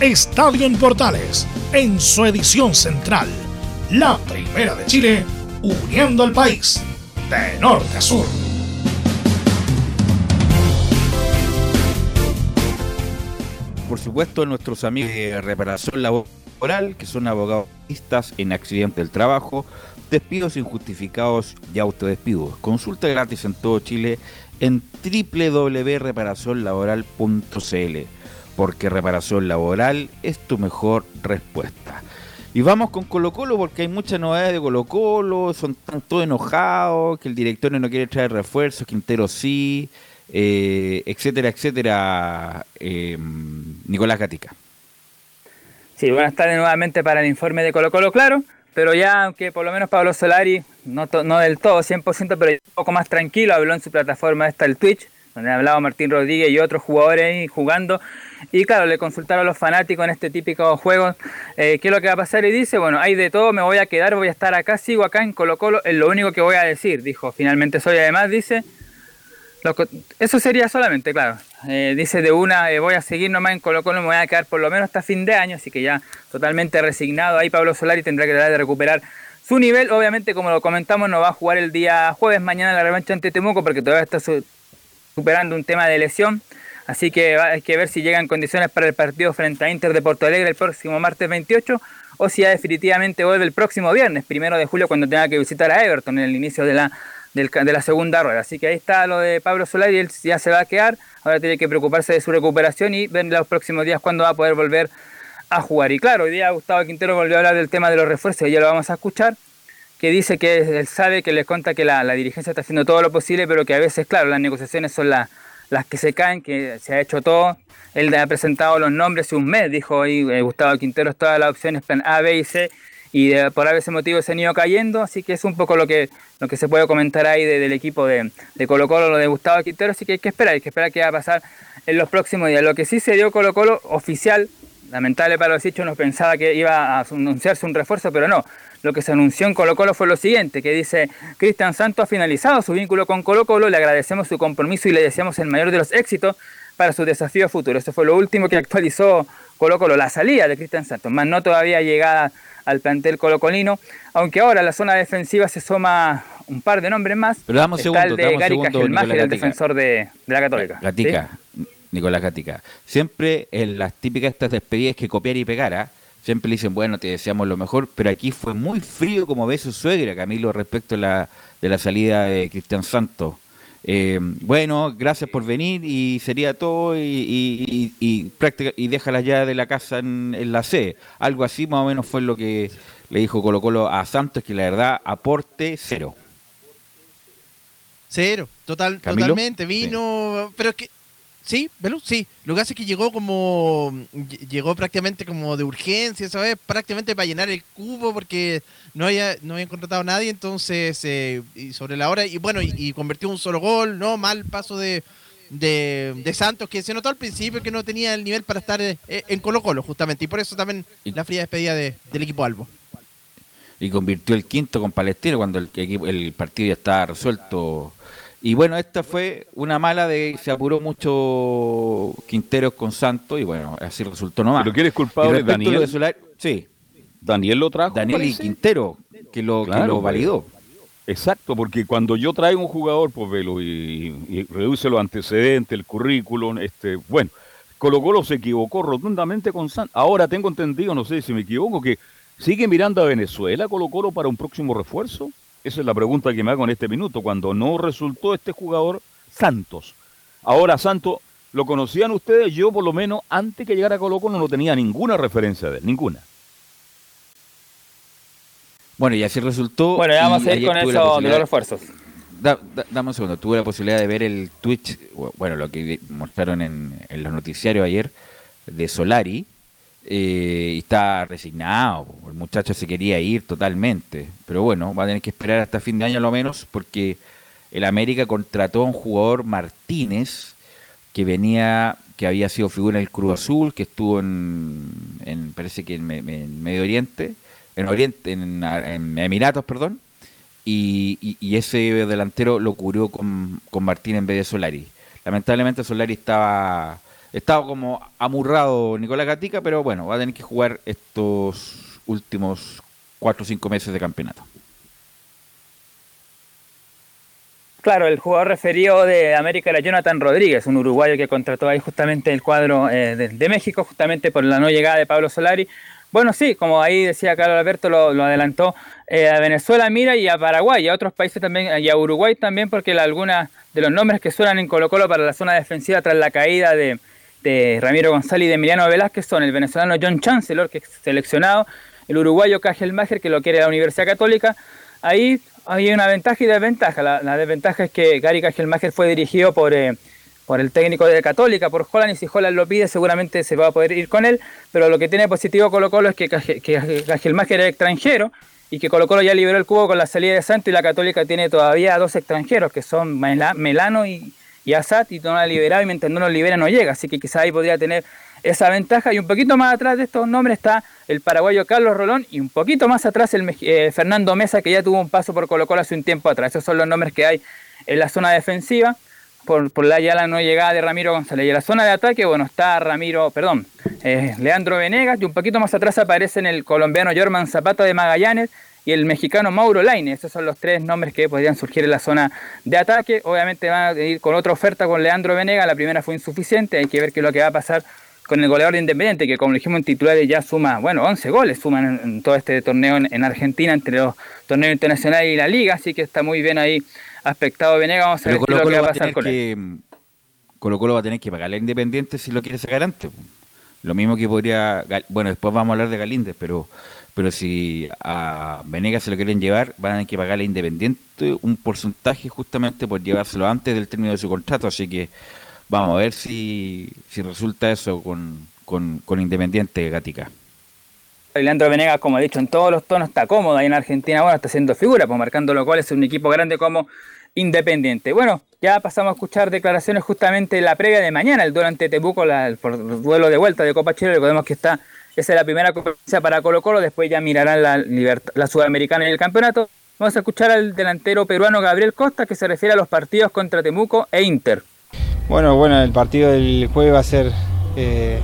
Estadio en Portales en su edición central. La primera de Chile, uniendo al país de norte a sur. Por supuesto, nuestros amigos de reparación laboral, que son abogados en accidente del trabajo, despidos injustificados y autodespidos. Consulta gratis en todo Chile en www.reparacionlaboral.cl, porque reparación laboral es tu mejor respuesta. Y vamos con Colo Colo porque hay muchas novedades de Colo Colo, son tan todos enojados, que el directorio no quiere traer refuerzos, Quintero sí, eh, etcétera, etcétera, eh, Nicolás Gatica. Sí, buenas tardes nuevamente para el informe de Colo Colo, claro, pero ya aunque por lo menos Pablo Solari, no, no del todo, 100%, pero un poco más tranquilo, habló en su plataforma esta, el Twitch, donde hablaba Martín Rodríguez y otros jugadores ahí jugando, y claro, le consultaron a los fanáticos en este típico juego eh, qué es lo que va a pasar, y dice, bueno, hay de todo, me voy a quedar, voy a estar acá, sigo acá en Colo Colo, es lo único que voy a decir, dijo, finalmente soy además, dice, eso sería solamente, claro. Eh, dice de una, eh, voy a seguir nomás en Colo Colo, me voy a quedar por lo menos hasta fin de año, así que ya totalmente resignado. Ahí Pablo Solari tendrá que tratar de recuperar su nivel. Obviamente, como lo comentamos, no va a jugar el día jueves, mañana la revancha ante Temuco, porque todavía está su- superando un tema de lesión. Así que hay que ver si llega en condiciones para el partido frente a Inter de Porto Alegre el próximo martes 28 o si ya definitivamente vuelve el próximo viernes, primero de julio, cuando tenga que visitar a Everton en el inicio de la, de la segunda rueda. Así que ahí está lo de Pablo Solari, él ya se va a quedar, ahora tiene que preocuparse de su recuperación y ver los próximos días cuándo va a poder volver a jugar. Y claro, hoy día Gustavo Quintero volvió a hablar del tema de los refuerzos, ya lo vamos a escuchar, que dice que él sabe, que les cuenta que la, la dirigencia está haciendo todo lo posible, pero que a veces, claro, las negociaciones son las las que se caen, que se ha hecho todo. Él ha presentado los nombres hace un mes, dijo ahí eh, Gustavo Quinteros, todas las opciones plan A, B y C, y de- por ese motivo se han ido cayendo, así que es un poco lo que, lo que se puede comentar ahí de- del equipo de, de Colo Colo, lo de Gustavo Quintero, así que hay que esperar, hay que esperar qué va a pasar en los próximos días. Lo que sí se dio Colo Colo oficial, lamentable para los hechos, nos pensaba que iba a anunciarse un refuerzo, pero no. Lo que se anunció en Colo Colo fue lo siguiente, que dice, Cristian Santos ha finalizado su vínculo con Colo Colo, le agradecemos su compromiso y le deseamos el mayor de los éxitos para su desafío futuro. Eso fue lo último que actualizó Colo Colo, la salida de Cristian Santos, más no todavía llegada al plantel colocolino, aunque ahora en la zona defensiva se suma un par de nombres más. Pero dame un Está segundo, el de Gary Cajelmacher, el defensor de, de la Católica. Gatica, Nicolás Gatica. Siempre en las típicas estas despedidas que copiar y pegar, siempre le dicen, bueno, te deseamos lo mejor, pero aquí fue muy frío como ve su suegra, Camilo, respecto a la, de la salida de Cristian Santos. Eh, bueno, gracias por venir y sería todo y, y, y, y práctica- y déjala ya de la casa en, en la C. Algo así más o menos fue lo que le dijo Colo Colo a Santos, que la verdad aporte cero. Cero, total, ¿Camilo? totalmente. Vino, pero es que. Sí, Belú, sí. Lo que hace es que llegó como. ll- Llegó prácticamente como de urgencia, ¿sabes? Prácticamente para llenar el cubo porque no había, no habían contratado a nadie, entonces. eh, y sobre la hora. Y bueno, y, y convirtió un solo gol, ¿no? Mal paso de, de, de Santos, que se notó al principio que no tenía el nivel para estar eh, en Colo-Colo, justamente. Y por eso también la fría despedida de- del equipo Albo. y convirtió el quinto con Palestino cuando el, equipo- el partido ya estaba resuelto. Y bueno, esta fue una mala de se apuró mucho Quinteros con Santos y bueno, así resultó nomás. ¿Pero quién es culpable? ¿Daniel? de Solari- sí, Daniel lo trajo. Daniel y. Quintero, que lo, que lo validó. Exacto, porque cuando yo traigo un jugador, pues velo, y, y reduce los antecedentes, el currículum, este, bueno, Colo Colo se equivocó rotundamente con Santos. Ahora tengo entendido, no sé si me equivoco, que sigue mirando a Venezuela Colo Colo para un próximo refuerzo. Esa es la pregunta que me hago en este minuto, cuando no resultó este jugador Santos. Ahora Santos, ¿lo conocían ustedes? Yo por lo menos antes que llegara a Colo Colo no tenía ninguna referencia de él, ninguna. Bueno, y así resultó. Bueno, ya vamos a ir con tuve la eso de posibilidad- los refuerzos. Da- da- dame un segundo, tuve la posibilidad de ver el Twitch, bueno, lo que mostraron en, en los noticiarios ayer de Solari, eh, y está resignado, el muchacho se quería ir totalmente, pero bueno, va a tener que esperar hasta fin de año lo menos, porque el América contrató a un jugador Martínez, que venía, que había sido figura en el Cruz Azul, que estuvo en, en parece que en, Me- en Medio Oriente, en Oriente, en, Emiratos, perdón, y, ese delantero lo cubrió con, con Martín en vez de Solari. Lamentablemente Solari estaba, estaba como amurrado Nicolás Gatica, pero bueno, va a tener que jugar estos últimos cuatro o cinco meses de campeonato. Claro, el jugador referido de América era Jonathan Rodríguez, un uruguayo que contrató ahí justamente el cuadro eh, de, México, justamente por la no llegada de Pablo Solari. Bueno, sí, como ahí decía Carlos Alberto, lo, adelantó eh, a Venezuela, mira, y a Paraguay, y a otros países también, y a Uruguay también, porque algunas de los nombres que suenan en Colo Colo para la zona defensiva tras la caída de, de Ramiro González y de Emiliano Velázquez son el venezolano John Chancellor, que es seleccionado, el uruguayo Cajel Mager, que lo quiere la Universidad Católica. Ahí hay una ventaja y desventaja. La, desventaja es que Gary Cajelmacher fue dirigido por, eh, por el técnico de Católica, por Holland, y si Holland lo pide seguramente se va a poder ir con él, pero lo que tiene positivo Colo Colo es que, que Cajelmacher es extranjero y que Colo Colo ya liberó el cubo con la salida de Santos y la Católica tiene todavía dos extranjeros que son Mela- Melano y, y Asat y no la ha liberado y mientras no lo libera no llega, así que quizás ahí podría tener esa ventaja y un poquito más atrás de estos nombres está el paraguayo Carlos Rolón y un poquito más atrás el eh, Fernando Mesa que ya tuvo un paso por Colo Colo hace un tiempo atrás. Esos son los nombres que hay en la zona defensiva por, por la ya la no llegada de Ramiro González. Y en la zona de ataque, bueno, está Ramiro, perdón, eh, Leandro Venegas y un poquito más atrás aparecen el colombiano Jorman Zapata de Magallanes y el mexicano Mauro Laine. Esos son los tres nombres que podrían surgir en la zona de ataque. Obviamente van a ir con otra oferta con Leandro Venegas. La primera fue insuficiente. Hay que ver qué es lo que va a pasar con el goleador de Independiente, que como dijimos en titulares ya suma, bueno, 11 goles suman en, en todo este torneo en, en Argentina, entre los torneos internacionales y la liga. Así que está muy bien ahí aspectado Venegas. Vamos a ver es Colo lo que Colo va a pasar con él. que Colo Colo va a tener que pagarle a Independiente si lo quiere sacar antes. Lo mismo que podría, bueno, después vamos a hablar de Galíndez, pero pero si a Venegas se lo quieren llevar, van a tener que pagarle Independiente un porcentaje justamente por llevárselo antes del término de su contrato, así que vamos a ver si, si resulta eso con, con, con Independiente Gatica. Leandro Venegas, como he dicho, en todos los tonos está cómodo ahí en Argentina, bueno, está haciendo figura, pues marcando los goles, es un equipo grande como Independiente. Bueno, ya pasamos a escuchar declaraciones justamente en la previa de mañana, el duelo ante Temuco, la- el duelo de vuelta de Copa Chile, recordemos que está, esa es la primera competencia para Colo Colo, después ya mirarán la, Sudamericana y el campeonato. Vamos a escuchar al delantero peruano Gabriel Costa, que se refiere a los partidos contra Temuco e Inter. Bueno, bueno, el partido del jueves va a ser eh,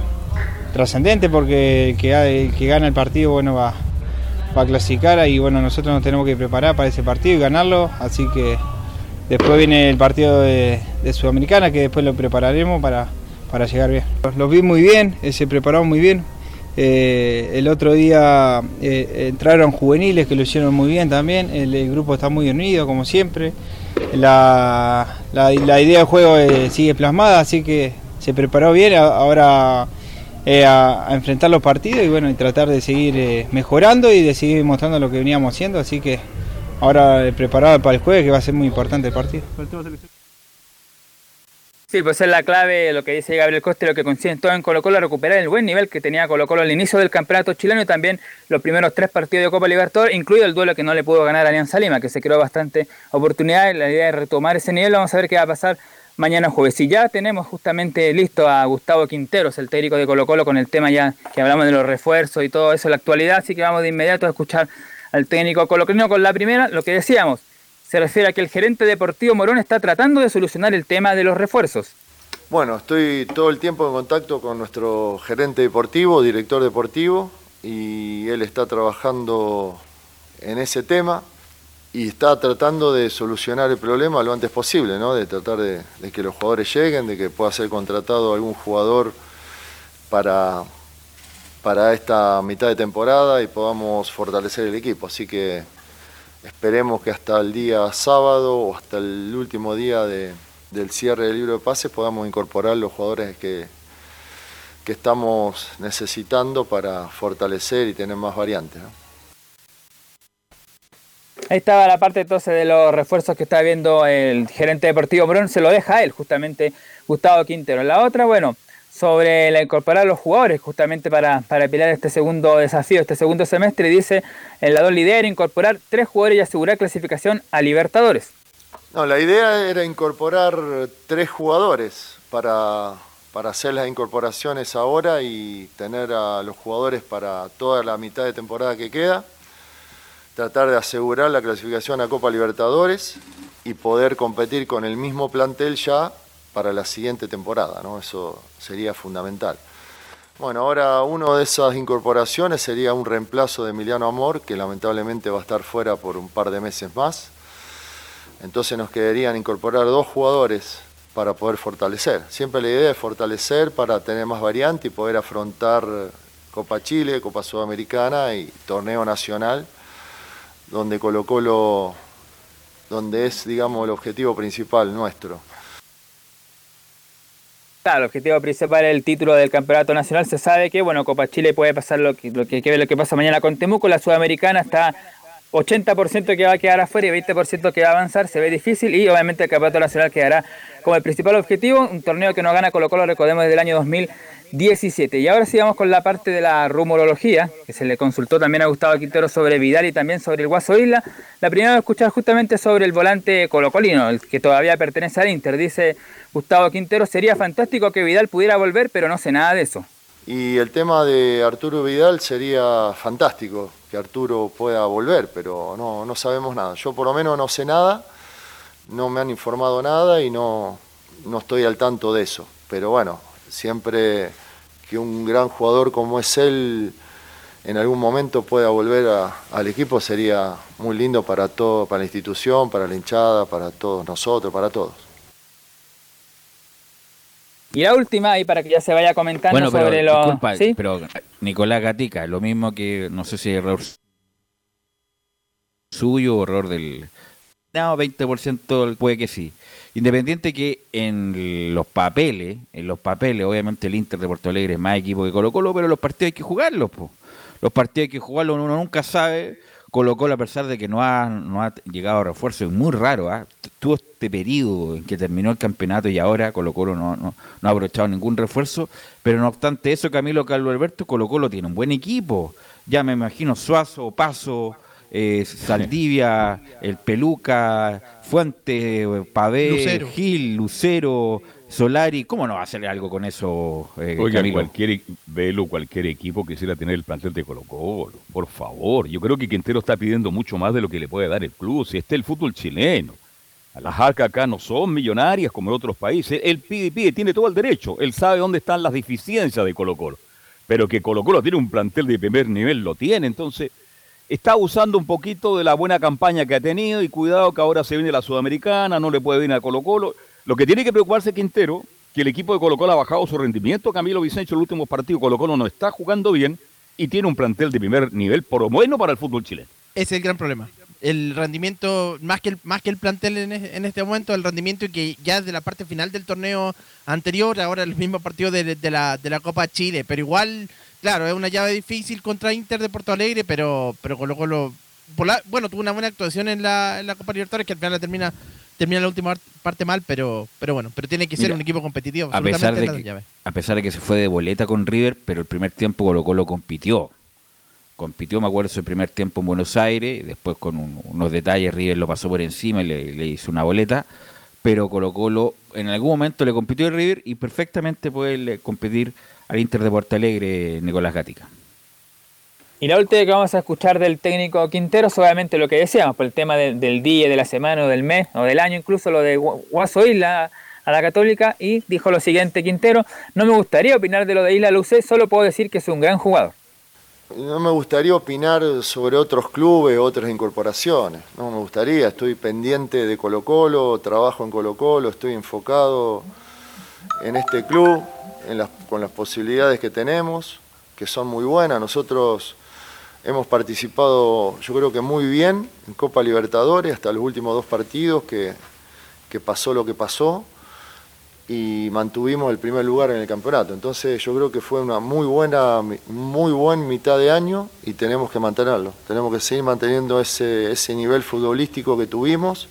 trascendente porque el que, el gana el partido bueno, va, a clasificar y bueno, nosotros nos tenemos que preparar para ese partido y ganarlo, así que después viene el partido de, Sudamericana que después lo prepararemos para, para llegar bien. Los vi muy bien, eh, se prepararon muy bien. Eh, el otro día eh, entraron juveniles que lo hicieron muy bien también, el, grupo está muy unido como siempre. La, la- la idea de juego eh, sigue plasmada, así que se preparó bien. Ahora a, enfrentar los partidos y bueno, y tratar de seguir mejorando y de seguir mostrando lo que veníamos haciendo. Así que ahora preparado para el jueves, que va a ser muy importante el partido. Sí, pues es la clave, lo que dice Gabriel Costa y lo que consiguen todo en Colo Colo, recuperar el buen nivel que tenía Colo Colo al inicio del campeonato chileno y también los primeros tres partidos de Copa Libertadores, incluido el duelo que no le pudo ganar a Alianza Lima, que se creó bastante oportunidad. La idea es retomar ese nivel, vamos a ver qué va a pasar mañana jueves. Y ya tenemos justamente listo a Gustavo Quinteros, el técnico de Colo Colo, con el tema ya que hablamos de los refuerzos y todo eso la actualidad, así que vamos de inmediato a escuchar al técnico colocolino con la primera, lo que decíamos, se refiere a que el gerente deportivo Morón está tratando de solucionar el tema de los refuerzos. Bueno, estoy todo el tiempo en contacto con nuestro gerente deportivo, director deportivo, y él está trabajando en ese tema y está tratando de solucionar el problema lo antes posible, ¿no? De tratar de, que los jugadores lleguen, de que pueda ser contratado algún jugador para, para esta mitad de temporada y podamos fortalecer el equipo. Así que esperemos que hasta el día sábado o hasta el último día de- del cierre del libro de pases podamos incorporar los jugadores que, que estamos necesitando para fortalecer y tener más variantes. Ahí estaba la parte entonces de los refuerzos que está viendo el gerente deportivo Morón, se lo deja él, justamente Gustavo Quintero. La otra, bueno, sobre la incorporar a los jugadores, justamente para, para pilar este segundo desafío, este segundo semestre, dice el lado líder incorporar tres jugadores y asegurar clasificación a Libertadores. No, la idea era incorporar tres jugadores para, para hacer las incorporaciones ahora y tener a los jugadores para toda la mitad de temporada que queda. Tratar de asegurar la clasificación a Copa Libertadores y poder competir con el mismo plantel ya para la siguiente temporada, ¿no? Eso sería fundamental. Bueno, ahora una de esas incorporaciones sería un reemplazo de Emiliano Amor, que lamentablemente va a estar fuera por un par de meses más. Entonces nos quedarían incorporar dos jugadores para poder fortalecer. Siempre la idea es fortalecer para tener más variante y poder afrontar Copa Chile, Copa Sudamericana y torneo nacional, donde Colo Colo, donde es, digamos, el objetivo principal nuestro. El objetivo principal es el título del campeonato nacional. Se sabe que, bueno, Copa Chile puede pasar lo que, lo que, lo que pasa mañana con Temuco. La Sudamericana está 80% que va a quedar afuera y 20% que va a avanzar. Se ve difícil y obviamente el campeonato nacional quedará como el principal objetivo. Un torneo que no gana Colo Colo, recordemos, desde el año 2017. Y ahora sí vamos con la parte de la rumorología, que se le consultó también a Gustavo Quintero sobre Vidal y también sobre el Guaso Isla. La primera a escuchar justamente sobre el volante colocolino, el que todavía pertenece al Inter. Dice Gustavo Quintero, sería fantástico que Vidal pudiera volver, pero no sé nada de eso. Y el tema de Arturo Vidal sería fantástico que Arturo pueda volver, pero no, no sabemos nada. Yo por lo menos no sé nada, no me han informado nada y no, no estoy al tanto de eso. Pero bueno, siempre que un gran jugador como es él en algún momento pueda volver a- al equipo sería muy lindo para todo, para la institución, para la hinchada, para todos nosotros, para todos. Y la última, y para que ya se vaya comentando Bueno, pero, sobre los... disculpa, ¿Sí? pero Nicolás Gatica, lo mismo que, no sé si error suyo o error del... No, 20% puede que sí. Independiente que en los papeles, en los papeles, obviamente el Inter de Porto Alegre es más equipo que Colo Colo, pero los partidos hay que jugarlos, po. Los partidos hay que jugarlos, uno nunca sabe. Colo Colo, a pesar de que no ha, no ha llegado a refuerzo, es muy raro, ¿ah? Tuvo este periodo en que terminó el campeonato y ahora Colo Colo no, no, no ha aprovechado ningún refuerzo, pero no obstante eso, Camilo Carlos Alberto, Colo Colo tiene un buen equipo. Ya me imagino Suazo, Paso, eh, Saldivia, el Peluca, Fuente, Pavé, Lucero. Gil, Lucero, Solari. ¿Cómo no va a hacer algo con eso, eh, Oiga, Camilo? cualquier, Velo, cualquier equipo quisiera tener el plantel de Colo Colo, por favor. Yo creo que Quintero está pidiendo mucho más de lo que le puede dar el club. Si este es el fútbol chileno. Las arcas acá no son millonarias como en otros países. Él pide pide, tiene todo el derecho. Él sabe dónde están las deficiencias de Colo Colo. Pero que Colo Colo tiene un plantel de primer nivel, lo tiene. Entonces, está usando un poquito de la buena campaña que ha tenido y cuidado que ahora se viene la Sudamericana, no le puede venir a Colo Colo. Lo que tiene que preocuparse Quintero, que el equipo de Colo Colo ha bajado su rendimiento. Camilo Vicencio, el último partido, Colo Colo no está jugando bien y tiene un plantel de primer nivel, por bueno para el fútbol chileno. Es el gran problema. El rendimiento, más que el, más que el plantel en, en este momento, el rendimiento que ya de la parte final del torneo anterior, ahora el mismo partido de, de la, de la Copa Chile. Pero igual, claro, es una llave difícil contra Inter de Porto Alegre, pero, pero Colo Colo, la- bueno, tuvo una buena actuación en la, en la Copa Libertadores, que al final la termina, termina la última parte mal, pero, pero bueno, pero tiene que ser Mira, un equipo competitivo. a pesar, de que, a pesar de que se fue de boleta con River, pero el primer tiempo Colo Colo compitió. Compitió, me acuerdo, su primer tiempo en Buenos Aires, después con un- unos detalles River lo pasó por encima y le, le hizo una boleta, pero Colo Colo en algún momento le compitió a River y perfectamente puede competir al Inter de Porto Alegre Nicolás Gatica. Y la última que vamos a escuchar del técnico Quintero es obviamente lo que decíamos, por el tema del, del día, de la semana o del mes o del año, incluso lo de Gu- Guaso Isla a la Católica, y dijo lo siguiente Quintero, no me gustaría opinar de lo de Isla Lucé, solo puedo decir que es un gran jugador. No me gustaría opinar sobre otros clubes, otras incorporaciones. No me gustaría, estoy pendiente de Colo Colo, trabajo en Colo Colo, estoy enfocado en este club en las, con las posibilidades que tenemos, que son muy buenas. Nosotros hemos participado, yo creo que muy bien, en Copa Libertadores, hasta los últimos dos partidos, que, que pasó lo que pasó y mantuvimos el primer lugar en el campeonato. Entonces yo creo que fue una muy buena, muy buen mitad de año y tenemos que mantenerlo. Tenemos que seguir manteniendo ese, ese nivel futbolístico que tuvimos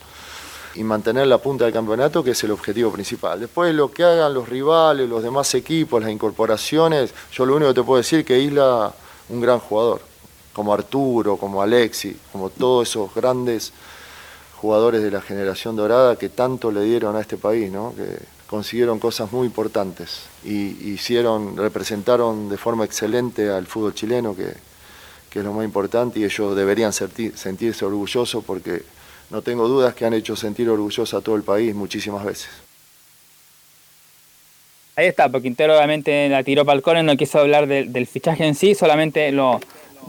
y mantener la punta del campeonato, que es el objetivo principal. Después lo que hagan los rivales, los demás equipos, las incorporaciones, yo lo único que te puedo decir es que Isla, un gran jugador, como Arturo, como Alexi, como todos esos grandes jugadores de la generación dorada que tanto le dieron a este país, ¿no? que consiguieron cosas muy importantes y hicieron, representaron de forma excelente al fútbol chileno, que, que es lo más importante, y ellos deberían sentir, sentirse orgullosos porque no tengo dudas que han hecho sentir orgulloso a todo el país muchísimas veces. Ahí está, porque Quintero obviamente la tiró para el no quiso hablar del fichaje en sí, solamente lo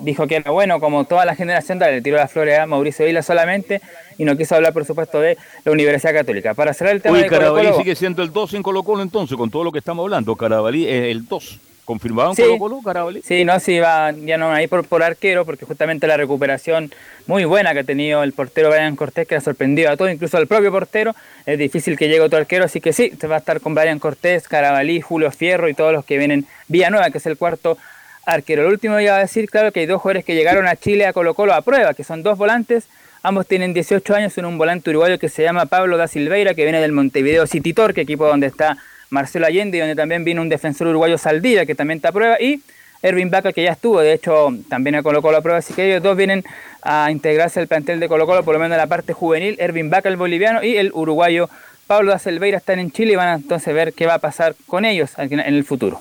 dijo que era bueno, como toda la generación, le tiró las flores a Mauricio Vila solamente, y no quiso hablar, por supuesto, de la Universidad Católica. Para cerrar el tema Uy, de Carabalí sigue siendo el 2 en Colo Colo entonces, con todo lo que estamos hablando. Carabalí es el 2. ¿Confirmado en Sí. Colo Colo, Carabalí? Sí, no, sí, va, ya no ahí por, por arquero, porque justamente la recuperación muy buena que ha tenido el portero Brian Cortés, que ha sorprendido a todos, incluso al propio portero. Es difícil que llegue otro arquero, así que sí, se va a estar con Brian Cortés, Carabalí, Julio Fierro y todos los que vienen Villanueva, que es el cuarto arquero. Lo último iba a decir, claro, que hay dos jugadores que llegaron a Chile a Colo Colo a prueba, que son dos volantes. Ambos tienen 18 años, uno un volante uruguayo que se llama Pablo da Silveira, que viene del Montevideo City Torque, equipo donde está Marcelo Allende donde también vino un defensor uruguayo Saldivia, que también está a prueba, y Ervin Vaca, que ya estuvo, de hecho, también a Colo Colo a prueba, así que ellos dos vienen a integrarse al plantel de Colo Colo, por lo menos en la parte juvenil, Ervin Vaca, el boliviano, y el uruguayo Pablo da están en Chile y van a entonces ver qué va a pasar con ellos en el futuro.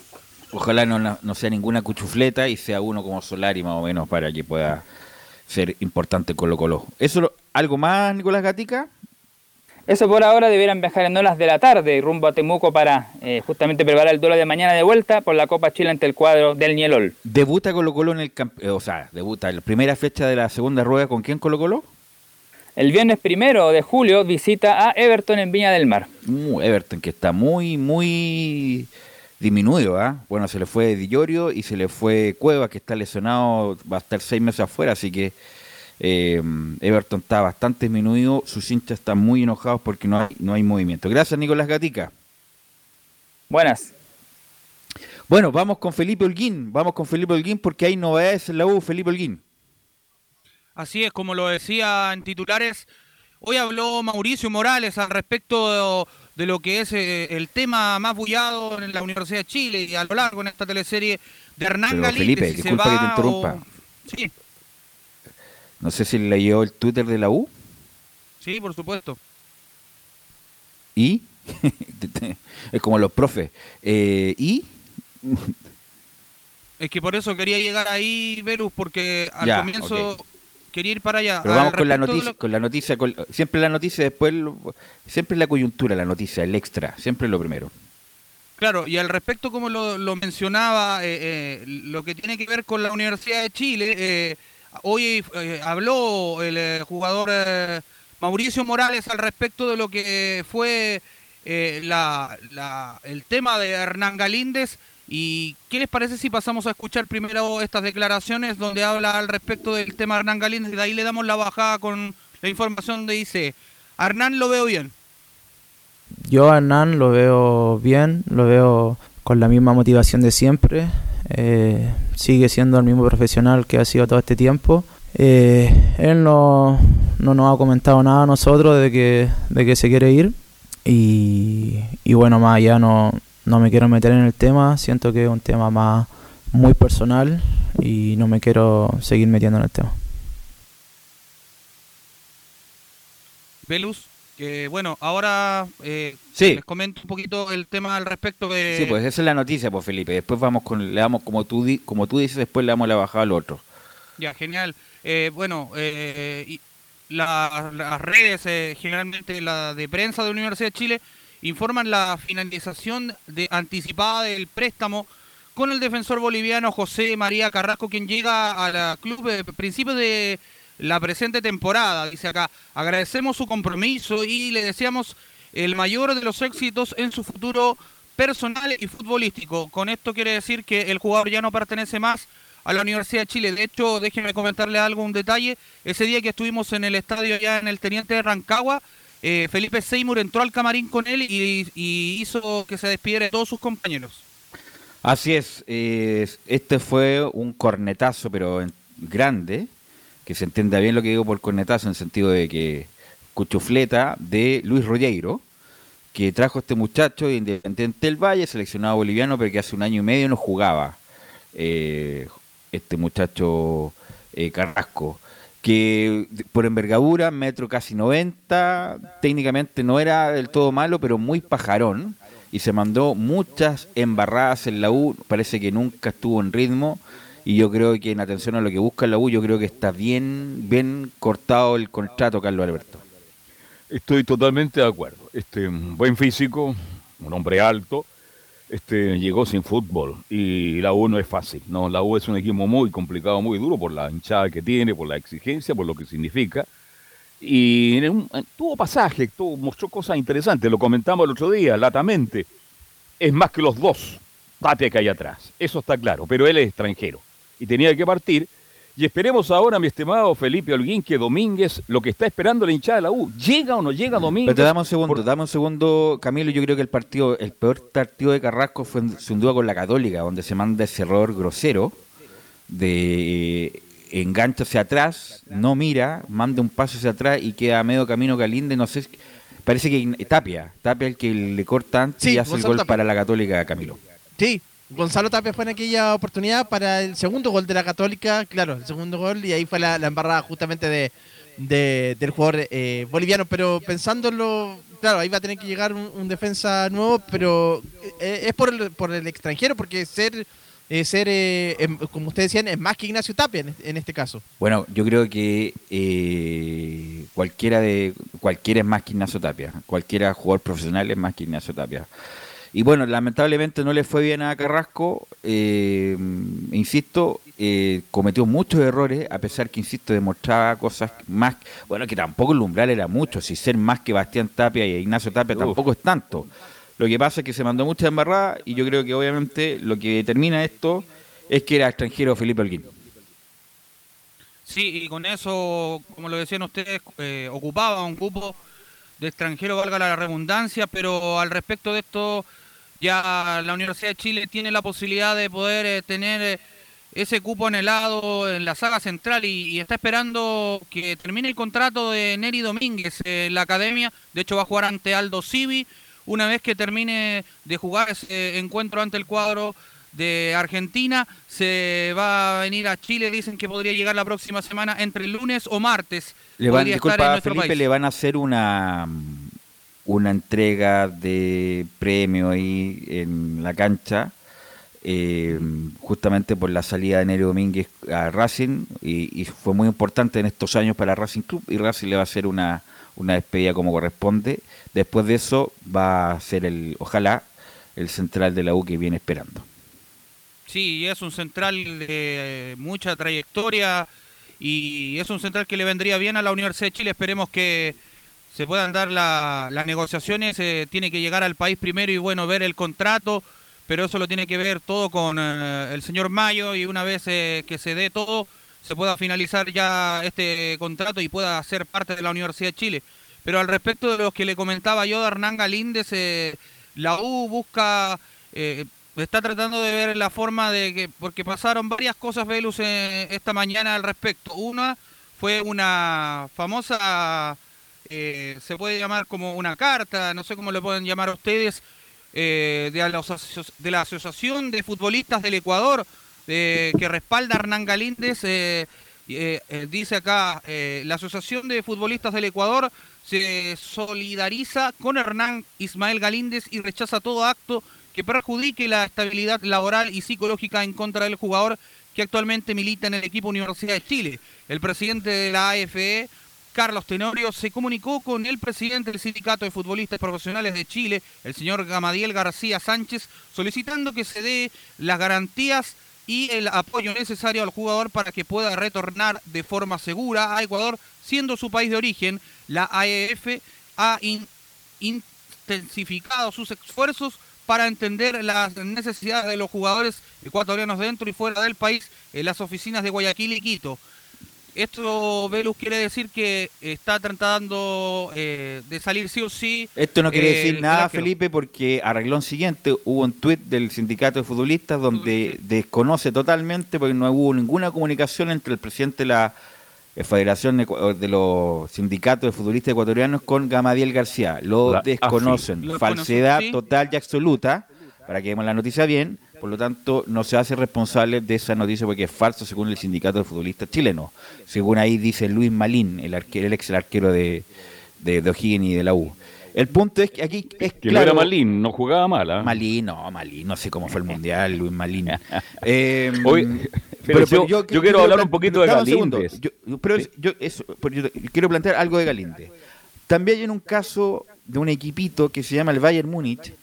Ojalá no, sea ninguna cuchufleta y sea uno como Solari más o menos para que pueda ser importante Colo Colo. ¿Eso lo- algo más, Nicolás Gatica? Eso por ahora debieran viajar en horas de la tarde rumbo a Temuco para eh, justamente preparar el duelo de mañana de vuelta por la Copa Chile ante el cuadro del Nielol. ¿Debuta Colo Colo en el eh, o sea, debuta en la primera fecha de la segunda rueda con quién Colo Colo? El viernes primero de julio visita a Everton en Viña del Mar. Uh, Everton, que está muy, muy disminuido, ¿ah? Bueno, se le fue Di Llorio y se le fue Cueva, que está lesionado, va a estar seis meses afuera, así que eh, Everton está bastante disminuido, sus hinchas están muy enojados porque no hay, no hay movimiento. Gracias, Nicolás Gatica. Buenas. Bueno, vamos con Felipe Holguín, vamos con Felipe Holguín porque hay novedades en la U, Felipe Holguín. Así es, como lo decía en titulares, hoy habló Mauricio Morales al respecto de, de lo que es eh, el tema más bullado en la Universidad de Chile y a lo largo en esta teleserie de Hernán Pero, Galíndez, Felipe, si disculpa que te interrumpa. o- Sí, No sé si le llegó el Twitter de la U sí, por supuesto. y [LAUGHS] es como los profes. Eh, y Es que por eso quería llegar ahí, Verus, porque al Ya, comienzo quería ir para allá. Pero vamos con la noticia, lo- con la noticia, con- siempre la noticia después, lo- siempre la coyuntura, la noticia, el extra, siempre lo primero. Claro, y al respecto, como lo, lo mencionaba, eh, eh, lo que tiene que ver con la Universidad de Chile, eh, hoy eh, habló el eh, jugador eh, Mauricio Morales al respecto de lo que fue el tema de Hernán Galíndez. ¿Y qué les parece si pasamos a escuchar primero estas declaraciones donde habla al respecto del tema de Hernán Galíndez? Y de ahí le damos la bajada con la información donde dice, a Hernán lo veo bien. Yo Hernán lo veo bien, lo veo con la misma motivación de siempre. Eh, sigue siendo el mismo profesional que ha sido todo este tiempo. Eh, él no, no nos ha comentado nada a nosotros de que, de que se quiere ir. Y, y bueno, más allá no, no me quiero meter en el tema. Siento que es un tema más muy personal y no me quiero seguir metiendo en el tema. Velus, que bueno, ahora eh, Sí. les comento un poquito el tema al respecto de... Sí, pues esa es la noticia, pues Felipe. Después vamos con, le damos como tú, como tú dices, después le damos la bajada al otro. Ya, genial. Eh, bueno, eh, y la- las redes, eh, generalmente la de prensa de la Universidad de Chile, informan la finalización de, anticipada del préstamo con el defensor boliviano José María Carrasco, quien llega al club a principios de la presente temporada. Dice acá, agradecemos su compromiso y le deseamos el mayor de los éxitos en su futuro personal y futbolístico. Con esto quiere decir que el jugador ya no pertenece más a la Universidad de Chile. De hecho, déjenme comentarle algo, un detalle. Ese día que estuvimos en el estadio ya en el Teniente de Rancagua, eh, Felipe Seymour entró al camarín con él y, hizo que se despidiera de todos sus compañeros. Así es, eh, este fue un cornetazo, pero grande, que se entienda bien lo que digo por cornetazo, en el sentido de que cuchufleta de Luis Rogueiro, que trajo este muchacho de Independiente del Valle, seleccionado boliviano, pero que hace un año y medio no jugaba. Eh, este muchacho eh, Carrasco, que por envergadura, metro casi 90, técnicamente no era del todo malo, pero muy pajarón, y se mandó muchas embarradas en la U, parece que nunca estuvo en ritmo, y yo creo que en atención a lo que busca la U, yo creo que está bien, bien cortado el contrato, Carlos Alberto. Estoy totalmente de acuerdo. Este, buen físico, un hombre alto, este, llegó sin fútbol y la U no es fácil. No, la U es un equipo muy complicado, muy duro por la hinchada que tiene, por la exigencia, por lo que significa. Y tuvo pasaje, tuvo, mostró cosas interesantes, lo comentamos el otro día, latamente. Es más que los dos Tapia que hay atrás, eso está claro, pero él es extranjero y tenía que partir. Y esperemos ahora, mi estimado Felipe Holguín, que Domínguez, lo que está esperando la hinchada de la U, ¿llega o no llega Domínguez? Pero te damos un segundo, dame un segundo, Camilo. Yo creo que el partido, el peor partido de Carrasco fue sin duda con la Católica, donde se manda ese error grosero de eh, engancha hacia atrás, no mira, manda un paso hacia atrás y queda a medio camino Calinde, no sé, parece que Tapia, Tapia el que le corta antes Sí, y hace el gol Tapia. para la Católica, Camilo. Sí, Gonzalo Tapia fue en aquella oportunidad para el segundo gol de la Católica, claro, el segundo gol, y ahí fue la, embarrada justamente de, de- del jugador eh, boliviano. Pero pensándolo, claro, ahí va a tener que llegar un, defensa nuevo, pero eh, es por el, por el extranjero, porque ser, eh, ser eh, em- como ustedes decían, es más que Ignacio Tapia en, este caso. Bueno, yo creo que eh, cualquiera de cualquiera es más que Ignacio Tapia, cualquiera jugador profesional es más que Ignacio Tapia. Y bueno, lamentablemente no le fue bien a Carrasco, eh, insisto, eh, cometió muchos errores, a pesar que, insisto, demostraba cosas más, bueno, que tampoco el umbral era mucho, si ser más que Bastián Tapia y Ignacio Tapia tampoco es tanto. Lo que pasa es que se mandó mucha embarrada y yo creo que obviamente lo que determina esto es que era extranjero Felipe Holguín. Sí, y con eso, como lo decían ustedes, eh, ocupaba un cupo de extranjero, valga la redundancia, pero al respecto de esto, ya la Universidad de Chile tiene la posibilidad de poder eh, tener eh, ese cupo anhelado en la saga central y, y está esperando que termine el contrato de Neri Domínguez en la academia. De hecho, va a jugar ante Aldo Civi. Una vez que termine de jugar ese encuentro ante el cuadro de Argentina, se va a venir a Chile. Dicen que podría llegar la próxima semana entre lunes o martes. Le van, Podría estar en disculpa, Felipe, país. le van a hacer una una entrega de premio ahí en la cancha, eh, justamente por la salida de Nero Domínguez a Racing, y, y fue muy importante en estos años para Racing Club, y Racing le va a hacer una, una despedida como corresponde. Después de eso va a ser el, ojalá, el central de la U que viene esperando. Sí, es un central de eh, mucha trayectoria y es un central que le vendría bien a la Universidad de Chile. Esperemos que se puedan dar la- las negociaciones. eh, tiene que llegar al país primero y bueno, ver el contrato, pero eso lo tiene que ver todo con eh, el señor Mayo y una vez eh, que se dé todo, se pueda finalizar ya este contrato y pueda ser parte de la Universidad de Chile. Pero al respecto de los que le comentaba yo de Hernán Galíndez, eh, la U busca, está tratando de ver la forma de que, porque pasaron varias cosas, Velus, esta mañana al respecto. Una fue una famosa, eh, se puede llamar como una carta, no sé cómo le pueden llamar ustedes, eh, de, la de la Asociación de Futbolistas del Ecuador, eh, que respalda a Hernán Galíndez. dice acá, la Asociación de Futbolistas del Ecuador se solidariza con Hernán Ismael Galíndez y rechaza todo acto que perjudique la estabilidad laboral y psicológica en contra del jugador que actualmente milita en el equipo Universidad de Chile. El presidente de la AFE, Carlos Tenorio, se comunicó con el presidente del Sindicato de Futbolistas Profesionales de Chile, el señor Gamadiel García Sánchez, solicitando que se dé las garantías y el apoyo necesario al jugador para que pueda retornar de forma segura a Ecuador, siendo su país de origen. La AEF ha in- intensificado sus esfuerzos para entender las necesidades de los jugadores ecuatorianos dentro y fuera del país en las oficinas de Guayaquil y Quito. Esto, Velus, quiere decir que está tratando eh, de salir sí o sí. Esto no quiere eh, decir nada. Felipe, porque arreglón siguiente hubo un tuit del sindicato de futbolistas donde desconoce totalmente, porque no hubo ninguna comunicación entre el presidente de la eh, Federación de los Sindicatos de Futbolistas Ecuatorianos con Gamadiel García. Lo La desconocen. Falsedad conocen, sí. total y absoluta, para que demos la noticia bien. Por lo tanto, no se hace responsable de esa noticia porque es falso según el sindicato de futbolistas chilenos. Según ahí dice Luis Malín, el, arquero, el ex arquero de, de, de O'Higgins y de la U. El punto es que aquí es Que no claro, era Malín, no jugaba mal. ¿ah? Malín, no, Malín, no sé cómo fue el mundial, Luis Malín. [LAUGHS] Eh, Oye, pero yo- yo quiero hablar un poquito de segundo. Galíndez. Yo- pero yo, eso, yo quiero plantear algo de Galíndez. También hay un caso de un equipito que se llama el Bayern Múnich,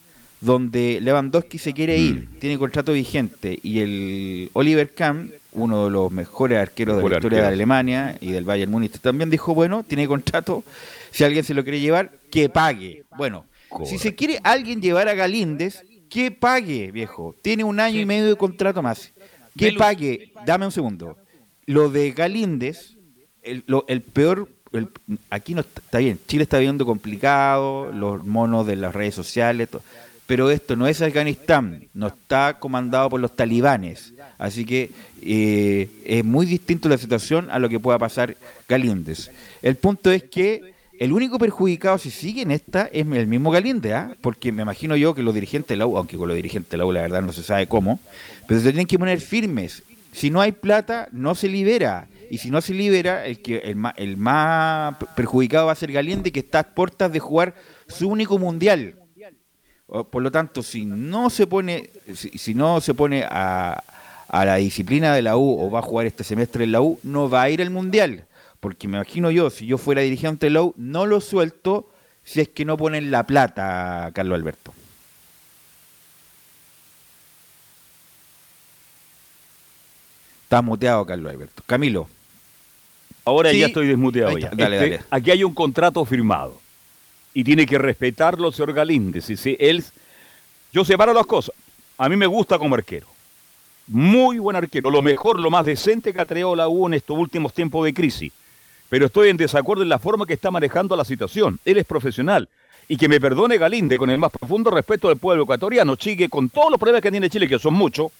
donde Lewandowski se quiere ir, Mm. tiene contrato vigente, y el Oliver Kahn, uno de los mejores arqueros de la historia de. Alemania y del Bayern Múnich, también dijo, bueno, tiene contrato, si alguien se lo quiere llevar, que pague. Bueno, si se quiere alguien llevar a Galíndez, que pague, viejo. Tiene un año y medio de contrato más. Que pague. Dame un segundo. Lo de Galíndez, el, lo- el peor, el- aquí no está, está bien, Chile está viviendo complicado, los monos de las redes sociales, to- pero esto no es Afganistán, no está comandado por los talibanes, así que eh, es muy distinto la situación a lo que pueda pasar Galíndez. El punto es que el único perjudicado si sigue en esta es el mismo Galíndez, ¿ah? porque me imagino yo que los dirigentes de la U, aunque con los dirigentes de la U la verdad no se sabe cómo, pero se tienen que poner firmes. Si no hay plata, no se libera. Y si no se libera, el, que, el, más, el más perjudicado va a ser Galíndez, que está a puertas de jugar su único mundial. Por lo tanto, si no se pone, si, si no se pone a, a la disciplina de la U o va a jugar este semestre en la U, no va a ir al mundial. Porque me imagino yo, si yo fuera dirigente de la U, no lo suelto si es que no ponen la plata, Carlos Alberto. Está muteado, Carlos Alberto. Camilo. Ahora Sí. ya estoy desmuteado ya. Dale, Este, dale. Aquí hay un contrato firmado y tiene que respetarlo, señor Galíndez. Y si él, yo separo las cosas. A mí me gusta como arquero. Muy buen arquero. Lo mejor, lo más decente que traído la U en estos últimos tiempos de crisis. Pero estoy en desacuerdo en la forma que está manejando la situación. Él es profesional. Y que me perdone Galíndez, con el más profundo respeto del pueblo ecuatoriano, Chique, con todos los problemas que tiene Chile, que son muchos,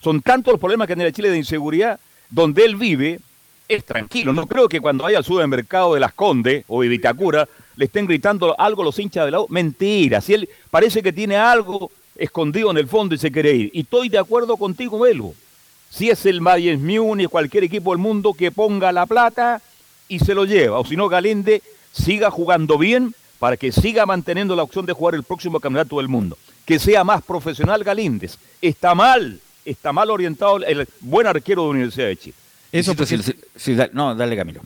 son tantos los problemas que tiene Chile de inseguridad, donde él vive, es tranquilo. No creo que cuando vaya al supermercado de Las Condes o de Vitacura le estén gritando algo los hinchas de la U. Mentira. Si él parece que tiene algo escondido en el fondo y se quiere ir. Y estoy de acuerdo contigo, Velo. Si es el Bayern Múnich, cualquier equipo del mundo que ponga la plata y se lo lleva. O si no, Galende siga jugando bien para que siga manteniendo la opción de jugar el próximo campeonato del mundo. Que sea más profesional Galíndez. Está mal, está mal orientado el buen arquero de la Universidad de Chile. Eso porque- si- si- no, dale Camilo.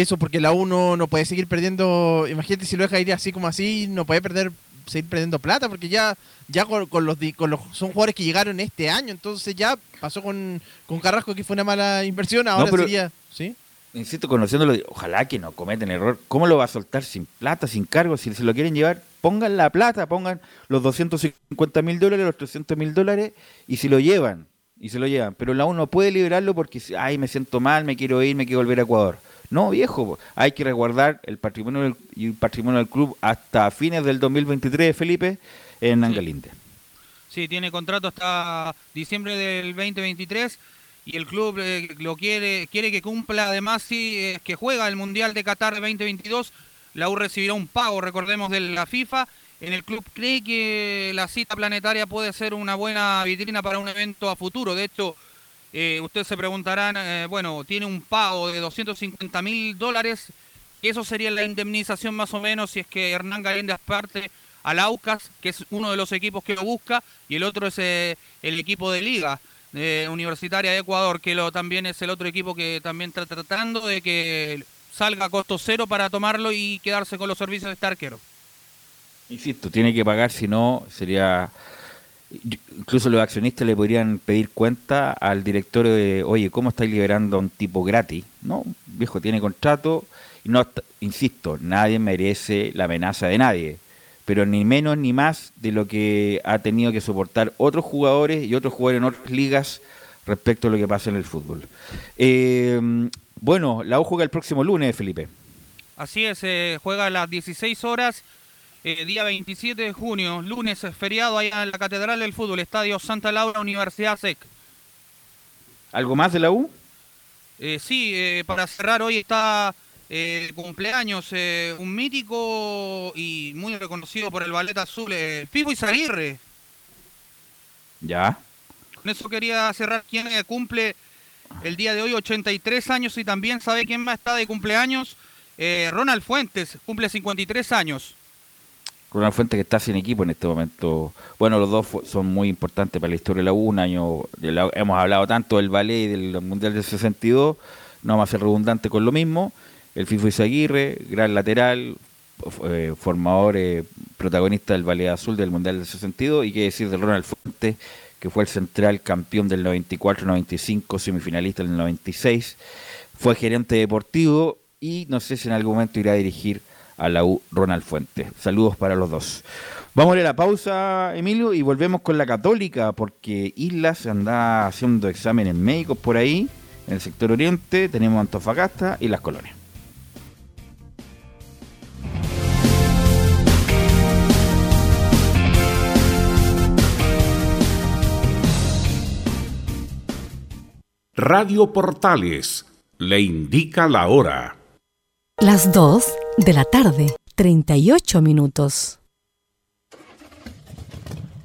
Eso porque la U no, no puede seguir perdiendo. Imagínate si lo deja ir así como así, no puede perder seguir perdiendo plata porque ya ya con, con los, con los son jugadores que llegaron este año, entonces ya pasó con, con Carrasco que fue una mala inversión, ahora pero- sería, ¿sí? Insisto, conociéndolo, ojalá que no cometen error. ¿Cómo lo va a soltar sin plata, sin cargo? Si se lo quieren llevar, pongan la plata, pongan los 250 mil dólares, los 300 mil dólares y se lo llevan. Y se lo llevan. Pero la uno puede liberarlo porque, ay, me siento mal, me quiero ir, me quiero volver a Ecuador. No, viejo, hay que resguardar el patrimonio del, y el patrimonio del club hasta fines del 2023, Felipe, en Angalinde. Sí, tiene contrato hasta diciembre del 2023 y el club eh, lo quiere quiere que cumpla además si es que juega el Mundial de Qatar 2022, la U recibirá un pago, recordemos de la FIFA. En el club cree que la cita planetaria puede ser una buena vitrina para un evento a futuro. De hecho, eh, ustedes se preguntarán, eh, bueno, tiene un pago de 250 mil dólares. Eso sería la indemnización más o menos si es que Hernán Galíndez parte al Aucas, que es uno de los equipos que lo busca, y el otro es eh, el equipo de Liga eh, Universitaria de Ecuador, que lo, también es el otro equipo que también está tratando de que salga a costo cero para tomarlo y quedarse con los servicios de este arquero. Insisto, tiene que pagar, si no, sería. Incluso los accionistas le podrían pedir cuenta al directorio de, oye, ¿cómo estáis liberando a un tipo gratis? No, viejo, tiene contrato y no, insisto, nadie merece la amenaza de nadie. pero ni menos ni más de lo que ha tenido que soportar otros jugadores y otros jugadores en otras ligas respecto a lo que pasa en el fútbol. Eh, bueno, la U juega el próximo lunes, Felipe. Así es, eh, juega a las 16 horas, eh, día 27 de junio, lunes feriado allá en la Catedral del Fútbol, Estadio Santa Laura, Universidad SEC. ¿Algo más de la U? Eh, sí, eh, para cerrar, hoy está eh, cumpleaños, eh, un mítico y muy reconocido por el ballet azul, eh, Fijo Izaguirre. Ya. Con eso quería cerrar quién eh, cumple el día de hoy 83 años y también sabe quién más está de cumpleaños. Eh, Ronald Fuentes cumple 53 años. Ronald Fuente que está sin equipo en este momento. Bueno, los dos son muy importantes para la historia de la U. Un año, hemos hablado tanto del ballet y del Mundial del 62, no vamos a ser redundante con lo mismo. El FIFO Izaguirre, gran lateral, eh, formador, eh, protagonista del ballet azul del Mundial del 62. Y qué decir de Ronald Fuente, que fue el central campeón del 94-95, semifinalista del 96. Fue gerente deportivo y no sé si en algún momento irá a dirigir a la U Ronald Fuentes. Saludos para los dos. Vamos a ir a la pausa, Emilio, y volvemos con la Católica, porque Islas anda haciendo exámenes médicos por ahí, en el sector oriente, tenemos Antofagasta y las colonias. Radio Portales le indica la hora. Las 2 de la tarde, 38 minutos.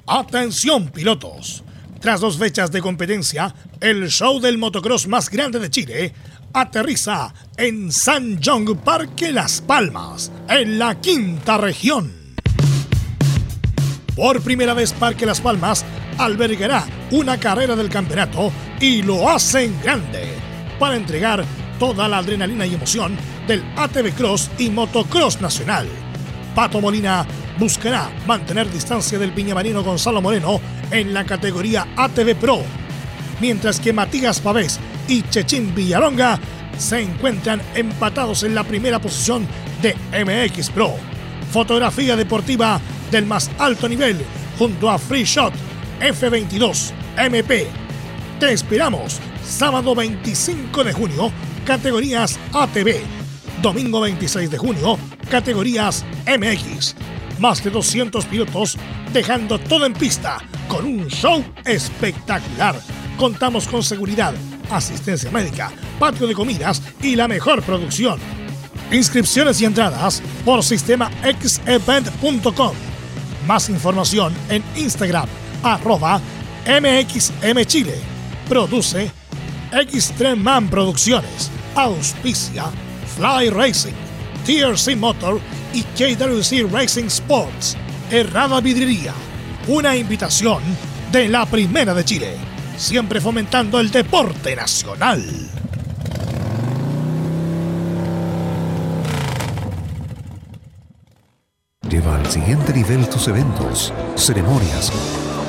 Atención pilotos. Tras dos fechas de competencia, el show del motocross más grande de Chile aterriza en San John Parque Las Palmas, en la quinta región. Por primera vez Parque Las Palmas albergará una carrera del campeonato y lo hacen grande para entregar toda la adrenalina y emoción del ATV Cross y Motocross Nacional. Pato Molina buscará mantener distancia del piñamarino Gonzalo Moreno en la categoría ATV Pro, mientras que Matías Pavés y Chechín Villalonga se encuentran empatados en la primera posición de MX Pro. Fotografía deportiva del más alto nivel junto a Free Shot F22 MP. Te esperamos sábado 25 de junio, categorías ATV. Domingo 26 de junio, categorías MX. Más de 200 pilotos dejando todo en pista con un show espectacular. Contamos con seguridad, asistencia médica, patio de comidas y la mejor producción. Inscripciones y entradas por sistema xevent.com. Más información en Instagram, arroba MXMChile. Produce Extreman Producciones. Auspicia Fly Racing, TRC Motor y KWC Racing Sports. Errada Vidriería. Una invitación de la Primera de Chile. Siempre fomentando el deporte nacional. Lleva al siguiente nivel tus eventos, ceremonias,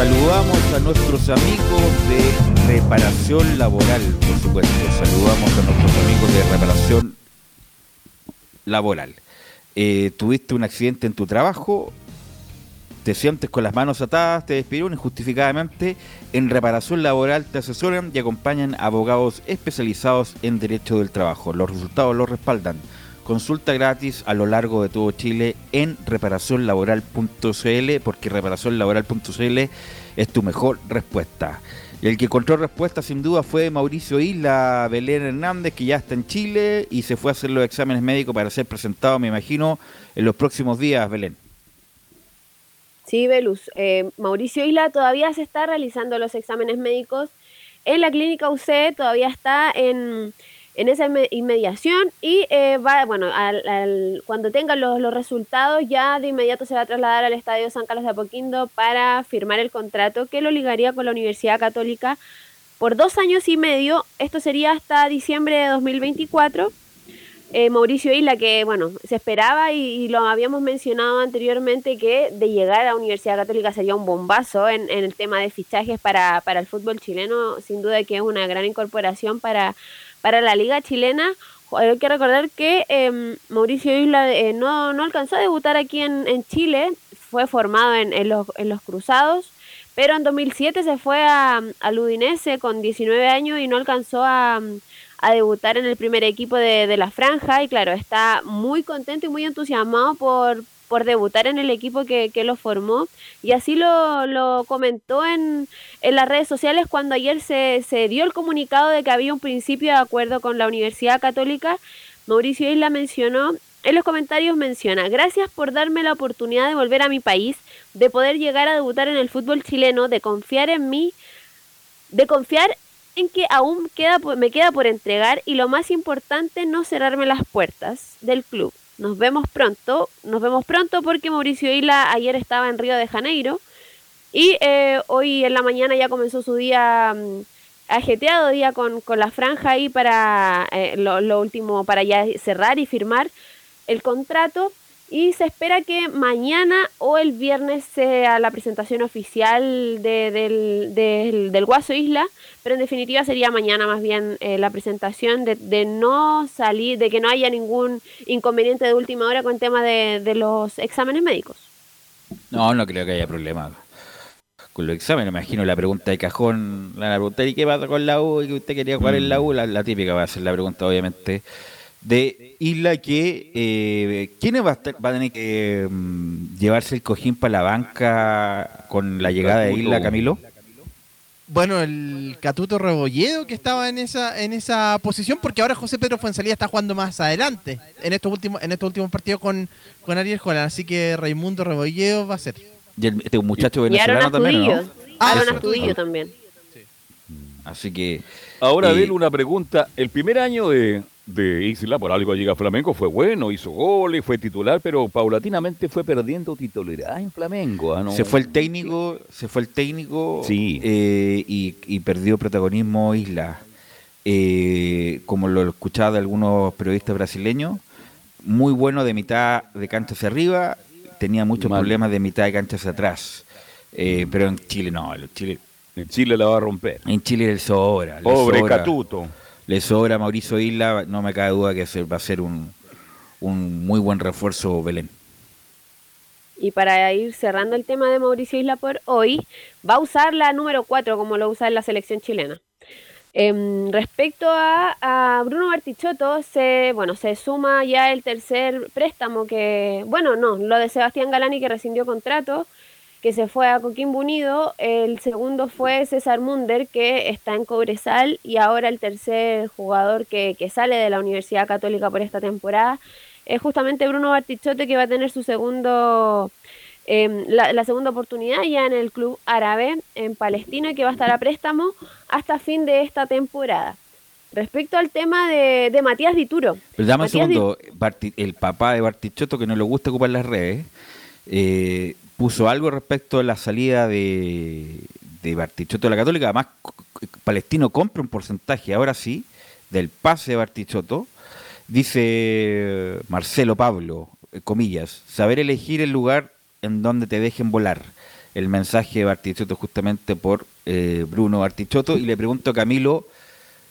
Saludamos a nuestros amigos de reparación laboral, por supuesto. Saludamos a nuestros amigos de reparación laboral. Eh, tuviste un accidente en tu trabajo, te sientes con las manos atadas, te despidieron injustificadamente. En reparación laboral te asesoran y acompañan abogados especializados en derecho del trabajo. Los resultados los respaldan. Consulta gratis a lo largo de todo Chile en reparacionlaboral.cl porque reparacionlaboral.cl es tu mejor respuesta. Y el que encontró respuesta sin duda fue Mauricio Isla Belén Hernández, que ya está en Chile y se fue a hacer los exámenes médicos para ser presentado, me imagino, en los próximos días, Belén. Sí, Belus. Eh, Mauricio Isla todavía se está realizando los exámenes médicos en la clínica UC, todavía está en, en esa inme- inmediación y eh, va, bueno, al, al- cuando tenga los, los resultados ya de inmediato se va a trasladar al Estadio San Carlos de Apoquindo para firmar el contrato que lo ligaría con la Universidad Católica por dos años y medio. Esto sería hasta diciembre de 2024. Eh, Mauricio Isla, que bueno, se esperaba y, y lo habíamos mencionado anteriormente que de llegar a la Universidad Católica sería un bombazo en, en el tema de fichajes para, para el fútbol chileno, sin duda que es una gran incorporación para, para la liga chilena. Hay que recordar que eh, Mauricio Isla eh, no, no alcanzó a debutar aquí en, en Chile, fue formado en, en los, en los Cruzados, pero en 2007 se fue a, al Udinese con 19 años y no alcanzó a, a debutar en el primer equipo de, de la franja y claro, está muy contento y muy entusiasmado por, por debutar en el equipo que, que lo formó y así lo, lo comentó en, en las redes sociales cuando ayer se, se dio el comunicado de que había un principio de acuerdo con la Universidad Católica. Mauricio Isla mencionó, en los comentarios menciona, gracias por darme la oportunidad de volver a mi país, de poder llegar a debutar en el fútbol chileno, de confiar en mí, de confiar en que aún queda, me queda por entregar y lo más importante, no cerrarme las puertas del club. Nos vemos pronto, nos vemos pronto porque Mauricio Isla ayer estaba en Río de Janeiro y eh, hoy en la mañana ya comenzó su día mm, ajeteado, día con, con la franja ahí para eh, lo, lo último, para ya cerrar y firmar el contrato. Y se espera que mañana o el viernes sea la presentación oficial de- del, del, del Guaso Isla, pero en definitiva sería mañana más bien eh, la presentación de, de no salir, de que no haya ningún inconveniente de última hora con tema de, de los exámenes médicos. No, no creo que haya problema con los exámenes. Me imagino la pregunta de cajón. La pregunta, ¿y qué pasa con la U? ¿Y que usted quería jugar en la U? La, la típica va a ser la pregunta, obviamente, de Isla que eh, ¿quiénes va a, estar- va a tener que mm, llevarse el cojín para la banca con la llegada de Isla, Camilo? Bueno, el Catuto Rebolledo que estaba en esa en esa posición, porque ahora José Pedro Fuensalía está jugando más adelante en estos últimos en estos últimos partidos con, con Ariel Holland, así que Raimundo Rebolledo va a ser. Y el- este muchacho Y venezolano también, ¿no? Eso. Astudillo también. Así que Ahora, Eh, Abel, una pregunta. El primer año de, de Isla, por algo llega a Flamengo, fue bueno, hizo goles, fue titular, pero paulatinamente fue perdiendo titularidad en Flamengo. ¿ah? No- Se fue el técnico, se fue el técnico Sí. eh, y, y perdió protagonismo Isla. Eh, como lo escuchaba de algunos periodistas brasileños, muy bueno de mitad de cancha hacia arriba, tenía muchos Mal. problemas de mitad de cancha hacia atrás. Eh, pero en Chile no, en Chile, En Chile la va a romper. en Chile le sobra. Pobre sobra. Catuto. Le sobra a Mauricio Isla, no me cabe duda que va a ser un, un muy buen refuerzo Belén. Y para ir cerrando el tema de Mauricio Isla por hoy, va a usar la número 4 como lo usa en la selección chilena. Em, respecto a, a Bruno Bartichotto, se, bueno, se suma ya el tercer préstamo que, bueno, no, lo de Sebastián Galani que rescindió contrato, que se fue a Coquimbo Unido, el segundo fue César Munder que está en Cobresal y ahora el tercer jugador que, que sale de la Universidad Católica por esta temporada es justamente Bruno Bartichotto que va a tener su segundo eh, la, la segunda oportunidad ya en el club árabe en Palestina que va a estar a préstamo hasta fin de esta temporada. Respecto al tema de, de Matías Dituro. Pero dame un Di- segundo, el papá de Bartichotto, que no le gusta ocupar las redes, eh, puso algo respecto a la salida de, de Bartichotto de la Católica. Además, Palestino compra un porcentaje, ahora sí, del pase de Bartichotto. Dice Marcelo Pablo, eh, comillas, saber elegir el lugar en donde te dejen volar. El mensaje de Bartichotto justamente por eh, Bruno Bartichotto. Y le pregunto a Camilo,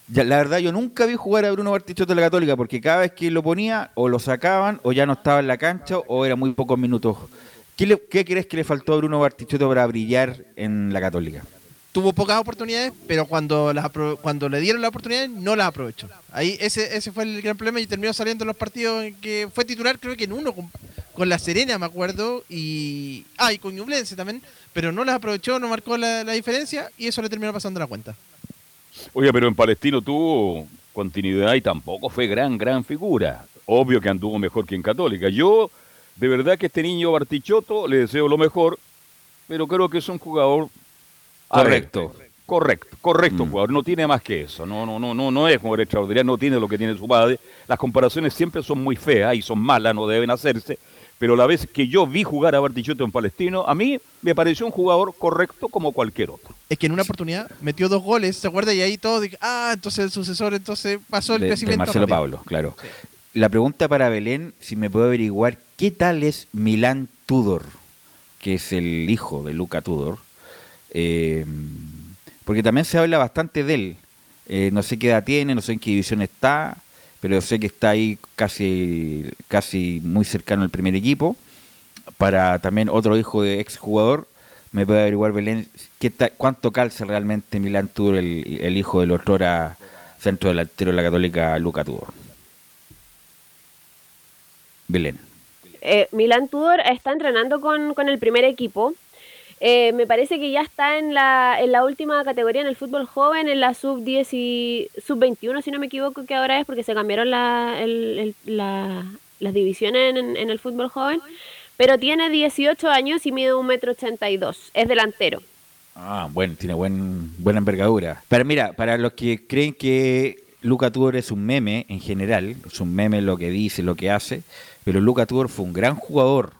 ya, la verdad, yo nunca vi jugar a Bruno Bartichotto en la Católica, porque cada vez que lo ponía, o lo sacaban, o ya no estaba en la cancha, o era muy pocos minutos. ¿Qué, le- qué crees que le faltó a Bruno Bartichotto para brillar en la Católica? Tuvo pocas oportunidades, pero cuando las apro- cuando le dieron la oportunidad no las aprovechó. Ahí ese ese fue el gran problema y terminó saliendo en los partidos en que fue titular, creo que en uno con, con la Serena, me acuerdo, y ah, y con Ñublense también, pero no las aprovechó, no marcó la, la diferencia y eso le terminó pasando la cuenta. Oye, pero en Palestino tuvo continuidad y tampoco fue gran, gran figura. Obvio que anduvo mejor que en Católica. Yo, de verdad que este niño Bartichotto le deseo lo mejor, pero creo que es un jugador Correcto. correcto, correcto jugador. No tiene más que eso. No, no, no, no, no es jugador extraordinario, no tiene lo que tiene su padre. Las comparaciones siempre son muy feas y son malas, no deben hacerse. Pero la vez que yo vi jugar a Bartichotto en Palestino, a mí me pareció un jugador correcto como cualquier otro. Es que en una oportunidad metió dos goles, ¿se acuerda? Y ahí todo, dije, ah, entonces el sucesor, entonces pasó el de, de crecimiento. Marcelo rápido. Pablo, claro. La pregunta para Belén, si me puede averiguar, ¿qué tal es Milán Tudor, que es el hijo de Luca Tudor? Eh, porque también se habla bastante de él. Eh, no sé qué edad tiene, no sé en qué división está, pero sé que está ahí casi, casi muy cercano al primer equipo. Para también otro hijo de exjugador, me puede averiguar Belén qué ta- cuánto calza realmente Milán Tudor, el, el hijo del otro centro delantero de la Católica, Luca Tudor. Belén. Eh, Milan Tudor está entrenando con, con el primer equipo. Eh, me parece que ya está en la, en la última categoría en el fútbol joven, en la sub-10 y sub-21, si no me equivoco, que ahora es porque se cambiaron la, el- el- la- las divisiones en, en el fútbol joven. Pero tiene 18 años y mide 1,82 m. Es delantero. Ah, bueno, tiene buen, buena envergadura. Pero mira, para los que creen que Luca Tudor es un meme en general, es un meme lo que dice, lo que hace, pero Luca Tudor fue un gran jugador,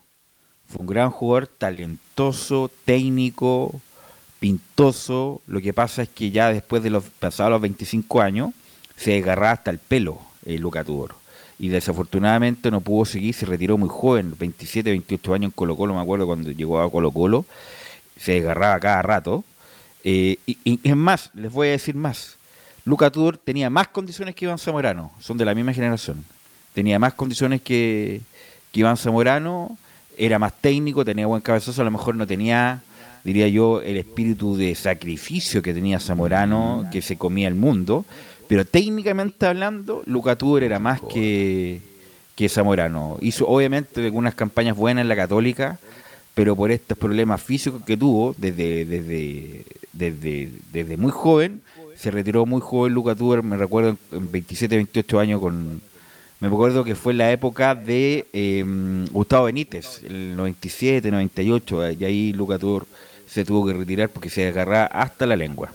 fue un gran jugador talentoso, técnico, pintoso. Lo que pasa es que ya después de los pasados los 25 años, se desgarraba hasta el pelo eh, Luca Tudor. Y desafortunadamente no pudo seguir, se retiró muy joven, 27, 28 años en Colo Colo, me acuerdo cuando llegó a Colo Colo, se desgarraba cada rato. Eh, y, y es más, les voy a decir más. Luca Tudor tenía más condiciones que Iván Zamorano, son de la misma generación. Tenía más condiciones que, que Iván Zamorano, era más técnico, tenía buen cabezazo, a lo mejor no tenía, diría yo, el espíritu de sacrificio que tenía Zamorano, que se comía el mundo, pero técnicamente hablando, Luca Tudor era más que, que Zamorano. Hizo obviamente algunas campañas buenas en la Católica, pero por estos problemas físicos que tuvo desde, desde, desde, desde muy joven, se retiró muy joven Luca Tudor, me recuerdo en 27, 28 años con... Me acuerdo que fue la época de eh, Gustavo Benítez, el 97, 98, y ahí Luca Tudor se tuvo que retirar porque se agarraba hasta la lengua.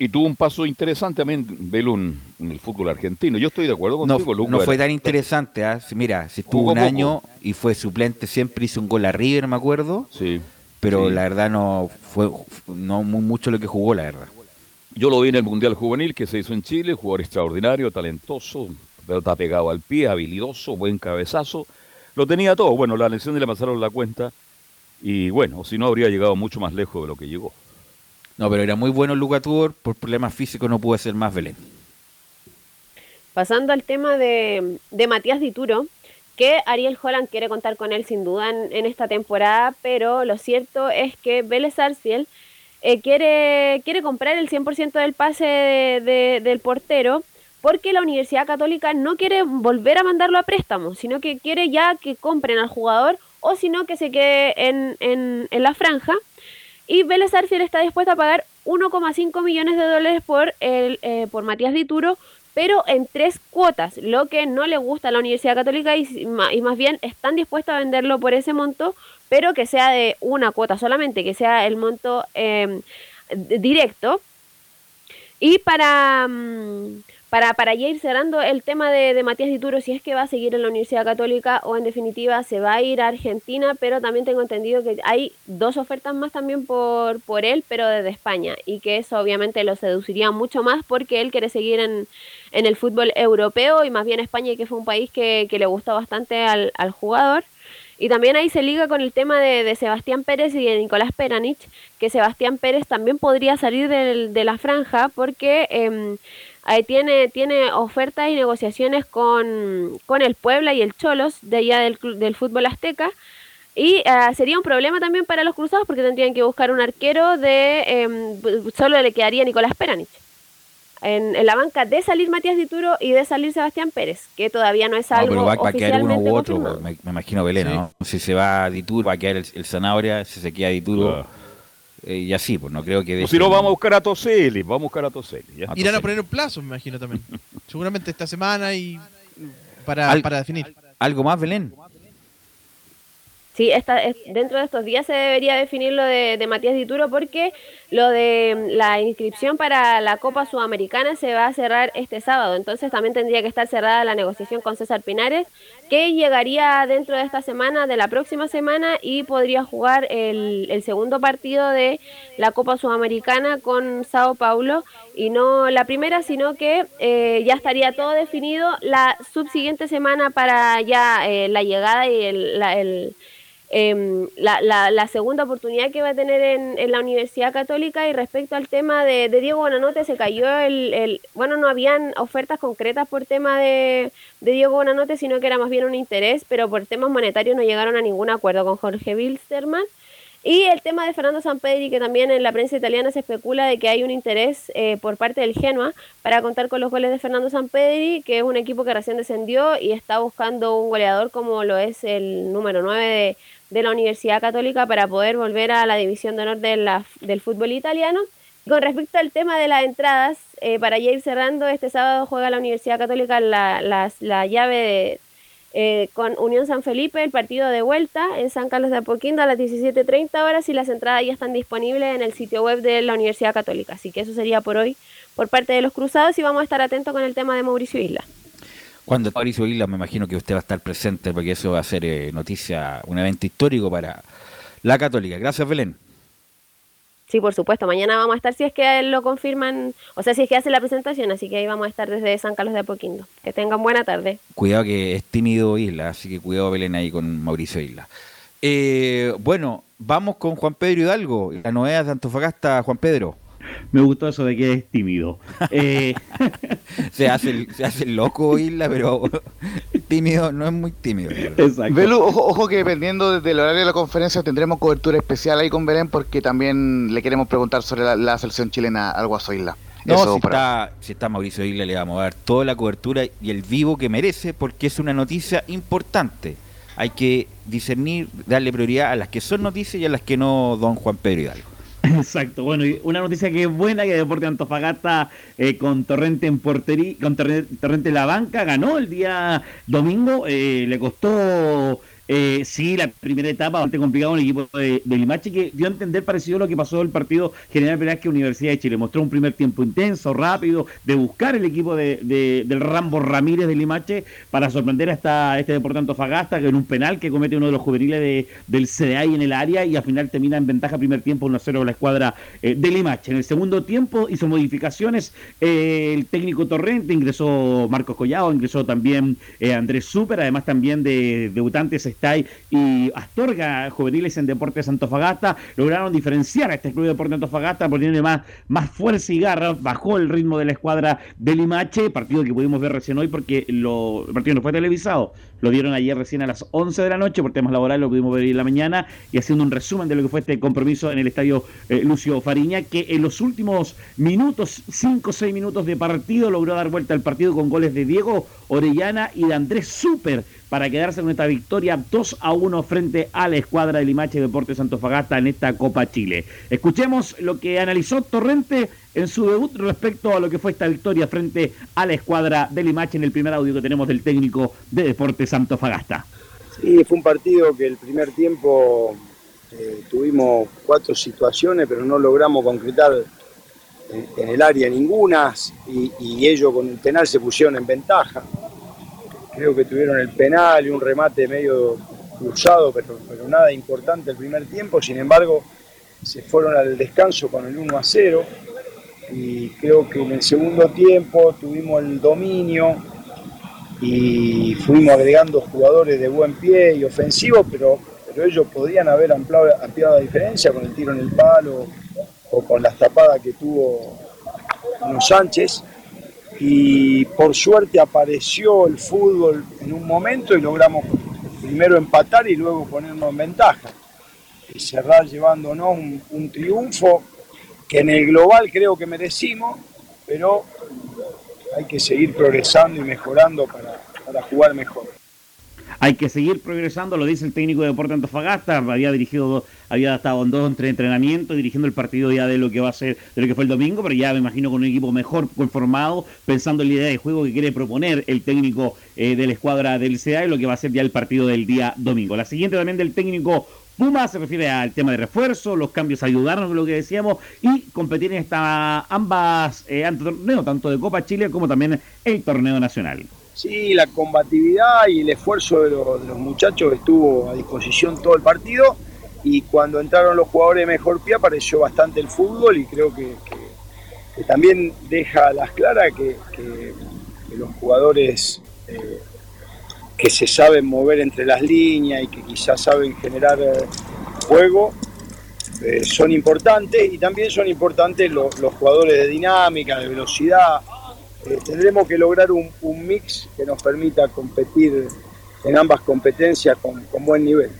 Y tuvo un paso interesante también, Belun, en el fútbol argentino. Yo estoy de acuerdo No, contigo, Luca no fue tan interesante, ¿ah? Mira, si estuvo un poco. año y fue suplente, siempre hizo un gol a River, me acuerdo. Sí. Pero Sí. la verdad no fue no mu- mucho lo que jugó, la verdad. Yo lo vi en el Mundial Juvenil que se hizo en Chile, jugador extraordinario, talentoso, pelota pegado al pie, habilidoso, buen cabezazo. Lo tenía todo. Bueno, la lesión le pasaron la cuenta y bueno, si no habría llegado mucho más lejos de lo que llegó. No, pero era muy bueno Luca Tudor, por problemas físicos no pudo ser más Belén. Pasando al tema de, de Matías Dituro, que Ariel Holland quiere contar con él sin duda en, en esta temporada, pero lo cierto es que Vélez Arciel eh, quiere, quiere comprar el 100% del pase de- de- del portero porque la Universidad Católica no quiere volver a mandarlo a préstamo, sino que quiere ya que compren al jugador o sino que se quede en, en, en la franja. Y Vélez Arfield está dispuesto a pagar 1,5 millones de dólares por, el, eh, por Matías Dituro, pero en tres cuotas, lo que no le gusta a la Universidad Católica y, y más bien están dispuestos a venderlo por ese monto pero que sea de una cuota solamente, que sea el monto eh, directo. Y para, mm, para, para ya ir cerrando el tema de, de Matías Dituro, si es que va a seguir en la Universidad Católica o en definitiva se va a ir a Argentina, pero también tengo entendido que hay dos ofertas más también por, por él, pero desde España, y que eso obviamente lo seduciría mucho más porque él quiere seguir en, en el fútbol europeo y más bien España, que fue un país que, que le gustó bastante al, al jugador. Y también ahí se liga con el tema de, de Sebastián Pérez y de Nicolás Peranich, que Sebastián Pérez también podría salir del- de la franja porque em, ahí tiene, tiene ofertas y negociaciones con, con el Puebla y el Cholos de allá del, del fútbol azteca. Y ah, sería un problema también para los cruzados porque tendrían que buscar un arquero de... em, solo le quedaría Nicolás Peranich. En, en la banca de salir Matías Dituro y de salir Sebastián Pérez, que todavía no es No, algo pero va, va a quedar uno oficialmente u otro, me, me imagino Belén, ¿no? Si se va Dituro, va a quedar el, el Zanabria, si se queda Dituro, eh, y así, pues no creo que... O si no, vamos a buscar a Toseli, vamos a buscar a Toseli. ya. Irán a poner un plazo, me imagino también. [LAUGHS] Seguramente esta semana y para, Al- para definir. ¿Algo más, Belén? Sí, esta, es- dentro de estos días se debería definir lo de, de Matías Dituro porque lo de mm, la inscripción para la Copa Sudamericana se va a cerrar este sábado. Entonces también tendría que estar cerrada la negociación con César Pinares, que llegaría dentro de esta semana, de la próxima semana, y podría jugar el, el segundo partido de la Copa Sudamericana con Sao Paulo. Y no la primera, sino que eh, ya estaría todo definido la subsiguiente semana para ya eh, la llegada y el, la, el, em, la, la, segunda oportunidad que va a tener en, en la Universidad Católica y respecto al tema de, de Diego Bonanote se cayó el, el bueno no habían ofertas concretas por tema de, de Diego Bonanote sino que era más bien un interés pero por temas monetarios no llegaron a ningún acuerdo con Jorge Wilstermann y el tema de Fernando Sampedri, que también en la prensa italiana se especula de que hay un interés eh, por parte del Genoa para contar con los goles de Fernando Sampedri, que es un equipo que recién descendió y está buscando un goleador como lo es el número 9 de, de la Universidad Católica para poder volver a la división de honor de la- del fútbol italiano. Con respecto al tema de las entradas, eh, para ya ir cerrando, este sábado juega la Universidad Católica la, la llave de, eh, con Unión San Felipe, el partido de vuelta en San Carlos de Apoquindo a las 17.30 horas y las entradas ya están disponibles en el sitio web de la Universidad Católica. Así que eso sería por hoy por parte de los cruzados y vamos a estar atentos con el tema de Mauricio Isla. Cuando Mauricio Isla, me imagino que usted va a estar presente porque eso va a ser eh, noticia, un evento histórico para la Católica. Gracias, Belén. Sí, por supuesto, mañana vamos a estar si es que lo confirman, o sea, si es que hacen la presentación, así que ahí vamos a estar desde San Carlos de Apoquindo. Que tengan buena tarde. Cuidado que es tímido Isla, así que cuidado Belén ahí con Mauricio Isla. Eh, bueno, vamos con Juan Pedro Hidalgo, la novedad de Antofagasta, Juan Pedro. Me gustó eso de que es tímido. [LAUGHS] Eh, [LAUGHS] Se hace el, se hace el loco Isla, pero [LAUGHS] tímido no es muy tímido. Belu, ojo, ojo que dependiendo del horario de la conferencia tendremos cobertura especial ahí con Belén porque también le queremos preguntar sobre la, la selección chilena al Guaso Isla. No, Eso si, para- está, si está Mauricio Isla le vamos a dar toda la cobertura y el vivo que merece porque es una noticia importante. Hay que discernir, darle prioridad a las que son noticias y a las que no, don Juan Pedro Hidalgo. Exacto, bueno, y una noticia que es buena, que Deporte Antofagasta eh, con Torrente en portería, con Torrente, Torrente en la banca, ganó el día domingo, eh, le costó, eh, sí, la primera etapa bastante complicado en el equipo de, Limache, que dio a entender parecido a lo que pasó el partido General Velázquez Universidad de Chile, mostró un primer tiempo intenso, rápido, de buscar el equipo de, de- del Rambo Ramírez de Limache para sorprender hasta este Deporte Antofagasta, que en un penal que comete uno de los juveniles de, del CDI en el área y al final termina en ventaja primer tiempo 1-0 la escuadra eh, de Limache. En el segundo tiempo hizo modificaciones eh, el técnico Torrente, ingresó Marcos Collado, ingresó también eh, Andrés Super, además también de debutantes Y Astorga, juveniles en Deportes Antofagasta, lograron diferenciar a este club de Deportes Antofagasta poniéndole más, más fuerza y garra, bajó el ritmo de la escuadra de Limache, partido que pudimos ver recién hoy porque lo, el partido no fue televisado, lo dieron ayer recién a las 11 de la noche por temas laborales, lo pudimos ver en la mañana y haciendo un resumen de lo que fue este compromiso en el estadio eh, Lucio Fariña, que en los últimos minutos, 5 o 6 minutos de partido, logró dar vuelta al partido con goles de Diego Orellana y de Andrés Super para quedarse con esta victoria 2 a 1 frente a la escuadra de Limache Deportes Antofagasta en esta Copa Chile. Escuchemos lo que analizó Torrente en su debut respecto a lo que fue esta victoria frente a la escuadra de Limache en el primer audio que tenemos del técnico de Deportes Antofagasta. Sí, fue un partido que el primer tiempo eh, tuvimos cuatro situaciones, pero no logramos concretar en, en el área ninguna y, y ellos con el penal se pusieron en ventaja. Creo que tuvieron el penal y un remate medio cruzado, pero, nada importante el primer tiempo. Sin embargo, se fueron al descanso con el 1 a 0 y creo que en el segundo tiempo tuvimos el dominio y fuimos agregando jugadores de buen pie y ofensivos, pero, pero ellos podrían haber ampliado, la diferencia con el tiro en el palo o con las tapadas que tuvo Sánchez. Y por suerte apareció el fútbol en un momento y logramos primero empatar y luego ponernos en ventaja. Y cerrar llevándonos un, un triunfo que en el global creo que merecimos, pero hay que seguir progresando y mejorando para, para jugar mejor. Hay que seguir progresando, lo dice el técnico de Deporte Antofagasta, había dirigido, había estado en dos entre entrenamientos, dirigiendo el partido ya de lo que va a ser, de lo que fue el domingo, pero ya me imagino con un equipo mejor conformado, pensando en la idea de juego que quiere proponer el técnico eh, de la escuadra del CA y lo que va a ser ya el partido del día domingo. La siguiente también del técnico Puma se refiere al tema de refuerzo, los cambios ayudaron, lo que decíamos, y competir en esta, ambas eh, torneos, tanto de Copa Chile como también el torneo nacional. Sí, la combatividad y el esfuerzo de los, de los muchachos estuvo a disposición todo el partido y cuando entraron los jugadores de mejor pie apareció bastante el fútbol y creo que, también deja a las claras que, los jugadores eh, que se saben mover entre las líneas y que quizás saben generar eh, juego eh, son importantes y también son importantes lo- los jugadores de dinámica, de velocidad. Tendremos que lograr un, un mix que nos permita competir en ambas competencias con, con buen nivel.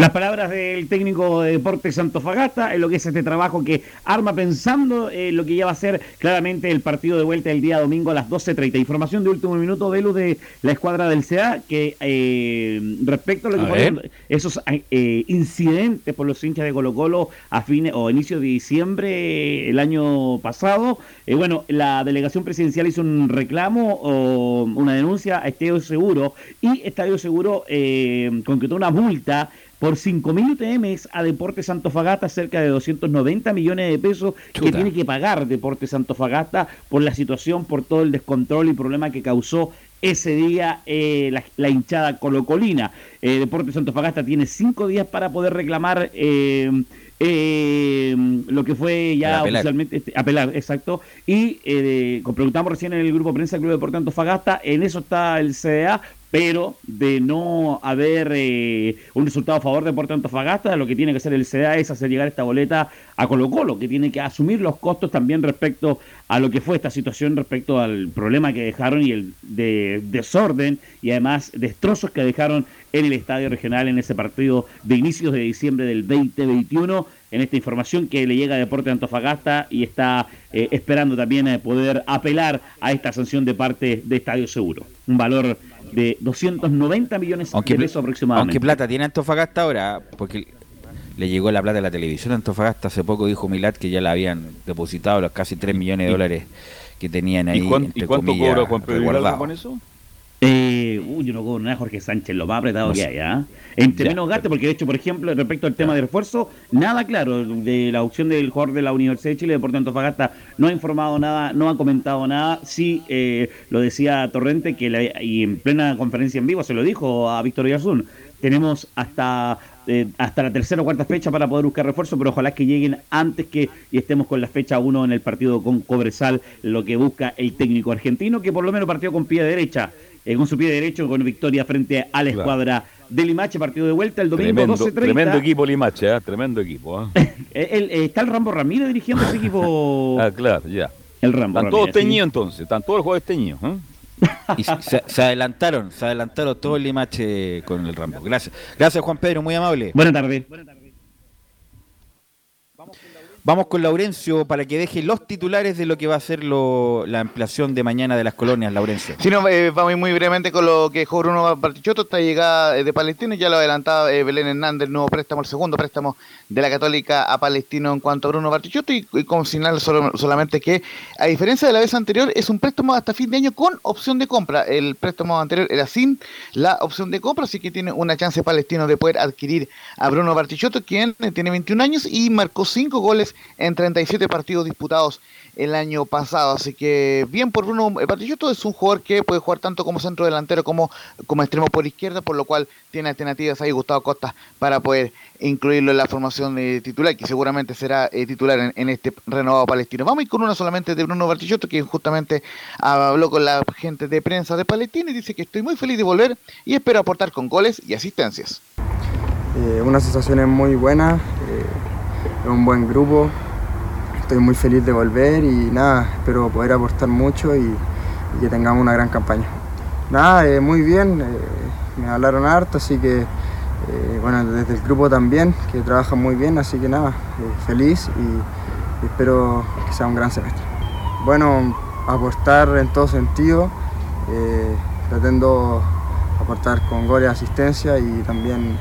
Las palabras del técnico de Deportes Antofagasta en lo que es este trabajo que arma pensando en lo que ya va a ser claramente el partido de vuelta el día domingo a las 12.30. Información de último minuto de luz de la escuadra del CA que eh, respecto a lo que fueron esos eh, incidentes por los hinchas de Colo Colo a fines o inicio de diciembre el año pasado, eh, bueno, la delegación presidencial hizo un reclamo o una denuncia a Estadio Seguro y Estadio Seguro eh, concretó una multa por 5.000 UTMs a Deportes Antofagasta, cerca de 290 millones de pesos que tiene que pagar Deportes Antofagasta por la situación, por todo el descontrol y problema que causó ese día eh, la, la hinchada colocolina. Eh, Deportes Antofagasta tiene cinco días para poder reclamar eh, eh, lo que fue ya Apelar. oficialmente este, apelar, exacto. Y como preguntamos recién en el grupo de prensa del Club Deportes Antofagasta, en eso está el CDA, pero de no haber eh, un resultado a favor de Deportes Antofagasta, lo que tiene que hacer el CDA es hacer llegar esta boleta a Colo Colo, que tiene que asumir los costos también respecto a lo que fue esta situación, respecto al problema que dejaron y el de desorden y además destrozos que dejaron en el estadio regional en ese partido de inicios de diciembre del 2021 en esta información que le llega a Deporte Antofagasta y está eh, esperando también eh, poder apelar a esta sanción de parte de Estadio Seguro. Un valor de 290 millones Aunque, de pesos aproximadamente. aunque plata tiene Antofagasta ahora, porque le llegó la plata de la televisión a Antofagasta. Hace poco dijo Milat que ya le habían depositado los casi 3 millones de ¿Y- dólares que tenían ahí. ¿Y, cuán- entre y cuánto comillas, cobra Juan Pedro con eso? Eh, uy, yo no cobro nada, Jorge Sánchez, lo más apretado No que hay, ¿ah? Entre Ya, menos gaste, porque de hecho, por ejemplo, respecto al tema de refuerzo, nada claro. De la opción del jugador de la Universidad de Chile, Deportes Antofagasta, no ha informado nada, no ha comentado nada. Sí, eh, lo decía Torrente, que la- y en plena conferencia en vivo se lo dijo a Víctor Yarzún. Tenemos hasta eh, hasta la tercera o cuarta fecha para poder buscar refuerzo, pero ojalá que lleguen antes que y estemos con la fecha 1 en el partido con Cobresal, lo que busca el técnico argentino, que por lo menos partió con pie derecha, eh, con su pie derecho, con victoria frente a la Claro. escuadra de Limache, partido de vuelta el domingo Tremendo, 12.30. tremendo equipo Limache, ¿eh? tremendo equipo. ¿eh? [LAUGHS] Eh, el- eh, está el Rambo Ramírez dirigiendo ese equipo. [LAUGHS] Ah, claro, ya. El Rambo Están todos sí. teñidos entonces, están todos los jugadores teñidos. ¿eh? [LAUGHS] Y se, se adelantaron, se adelantaron todo el limache con el Rambo. Gracias. Gracias Juan Pedro, muy amable. Buenas tardes. Vamos con Laurencio para que deje los titulares de lo que va a ser lo- la ampliación de mañana de las colonias, Laurencio. Si no, eh, vamos muy brevemente con lo que dejó Bruno Bartichotto, esta llegada eh, de Palestino, ya lo adelantaba eh, Belén Hernández, el nuevo préstamo, el segundo préstamo de la Católica a Palestino en cuanto a Bruno Bartichotto, y, y con señalar solo- solamente que, a diferencia de la vez anterior, es un préstamo hasta fin de año con opción de compra. El préstamo anterior era sin la opción de compra, así que tiene una chance Palestino de poder adquirir a Bruno Bartichotto, quien eh, tiene 21 años y marcó 5 goles en 37 partidos disputados el año pasado. Así que bien por Bruno Bartichotto, es un jugador que puede jugar tanto como centro delantero como como extremo por izquierda, por lo cual tiene alternativas ahí Gustavo Costa para poder incluirlo en la formación de titular, que seguramente será eh, titular en, este renovado palestino. Vamos a ir con una solamente de Bruno Bartichotto, que justamente habló con la gente de prensa de Palestina y dice que estoy muy feliz de volver y espero aportar con goles y asistencias. Eh, una sensación es muy buena, eh, es un buen grupo, estoy muy feliz de volver y nada, espero poder aportar mucho y, que tengamos una gran campaña. Nada, eh, muy bien, eh, me hablaron harto, así que eh, bueno, desde el grupo también, que trabajan muy bien, así que nada, feliz y, espero que sea un gran semestre. Bueno, aportar en todo sentido, pretendo aportar con goles, asistencia y también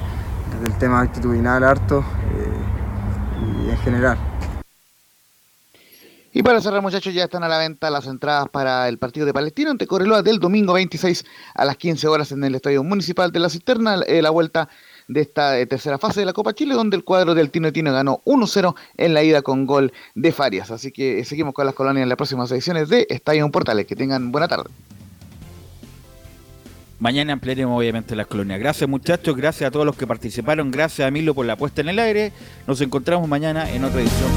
desde el tema actitudinal harto en general. Y para cerrar, muchachos, ya están a la venta las entradas para el partido de Palestino ante Correloa del domingo 26 a las 15 horas en el Estadio Municipal de la Cisterna, eh, la vuelta de esta eh, tercera fase de la Copa Chile, donde el cuadro del Tino Tino ganó 1-0 en la ida con gol de Farias. Así que eh, seguimos con las colonias en las próximas ediciones de Estadio Portales. Que tengan buena tarde. Mañana ampliaremos obviamente las colonias. Gracias muchachos, gracias a todos los que participaron, gracias a Milo por la puesta en el aire. Nos encontramos mañana en otra edición.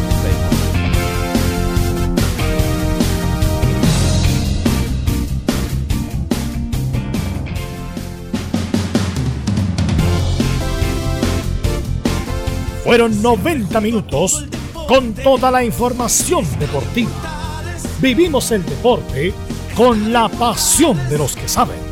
Fueron 90 minutos con toda la información deportiva. Vivimos el deporte con la pasión de los que saben.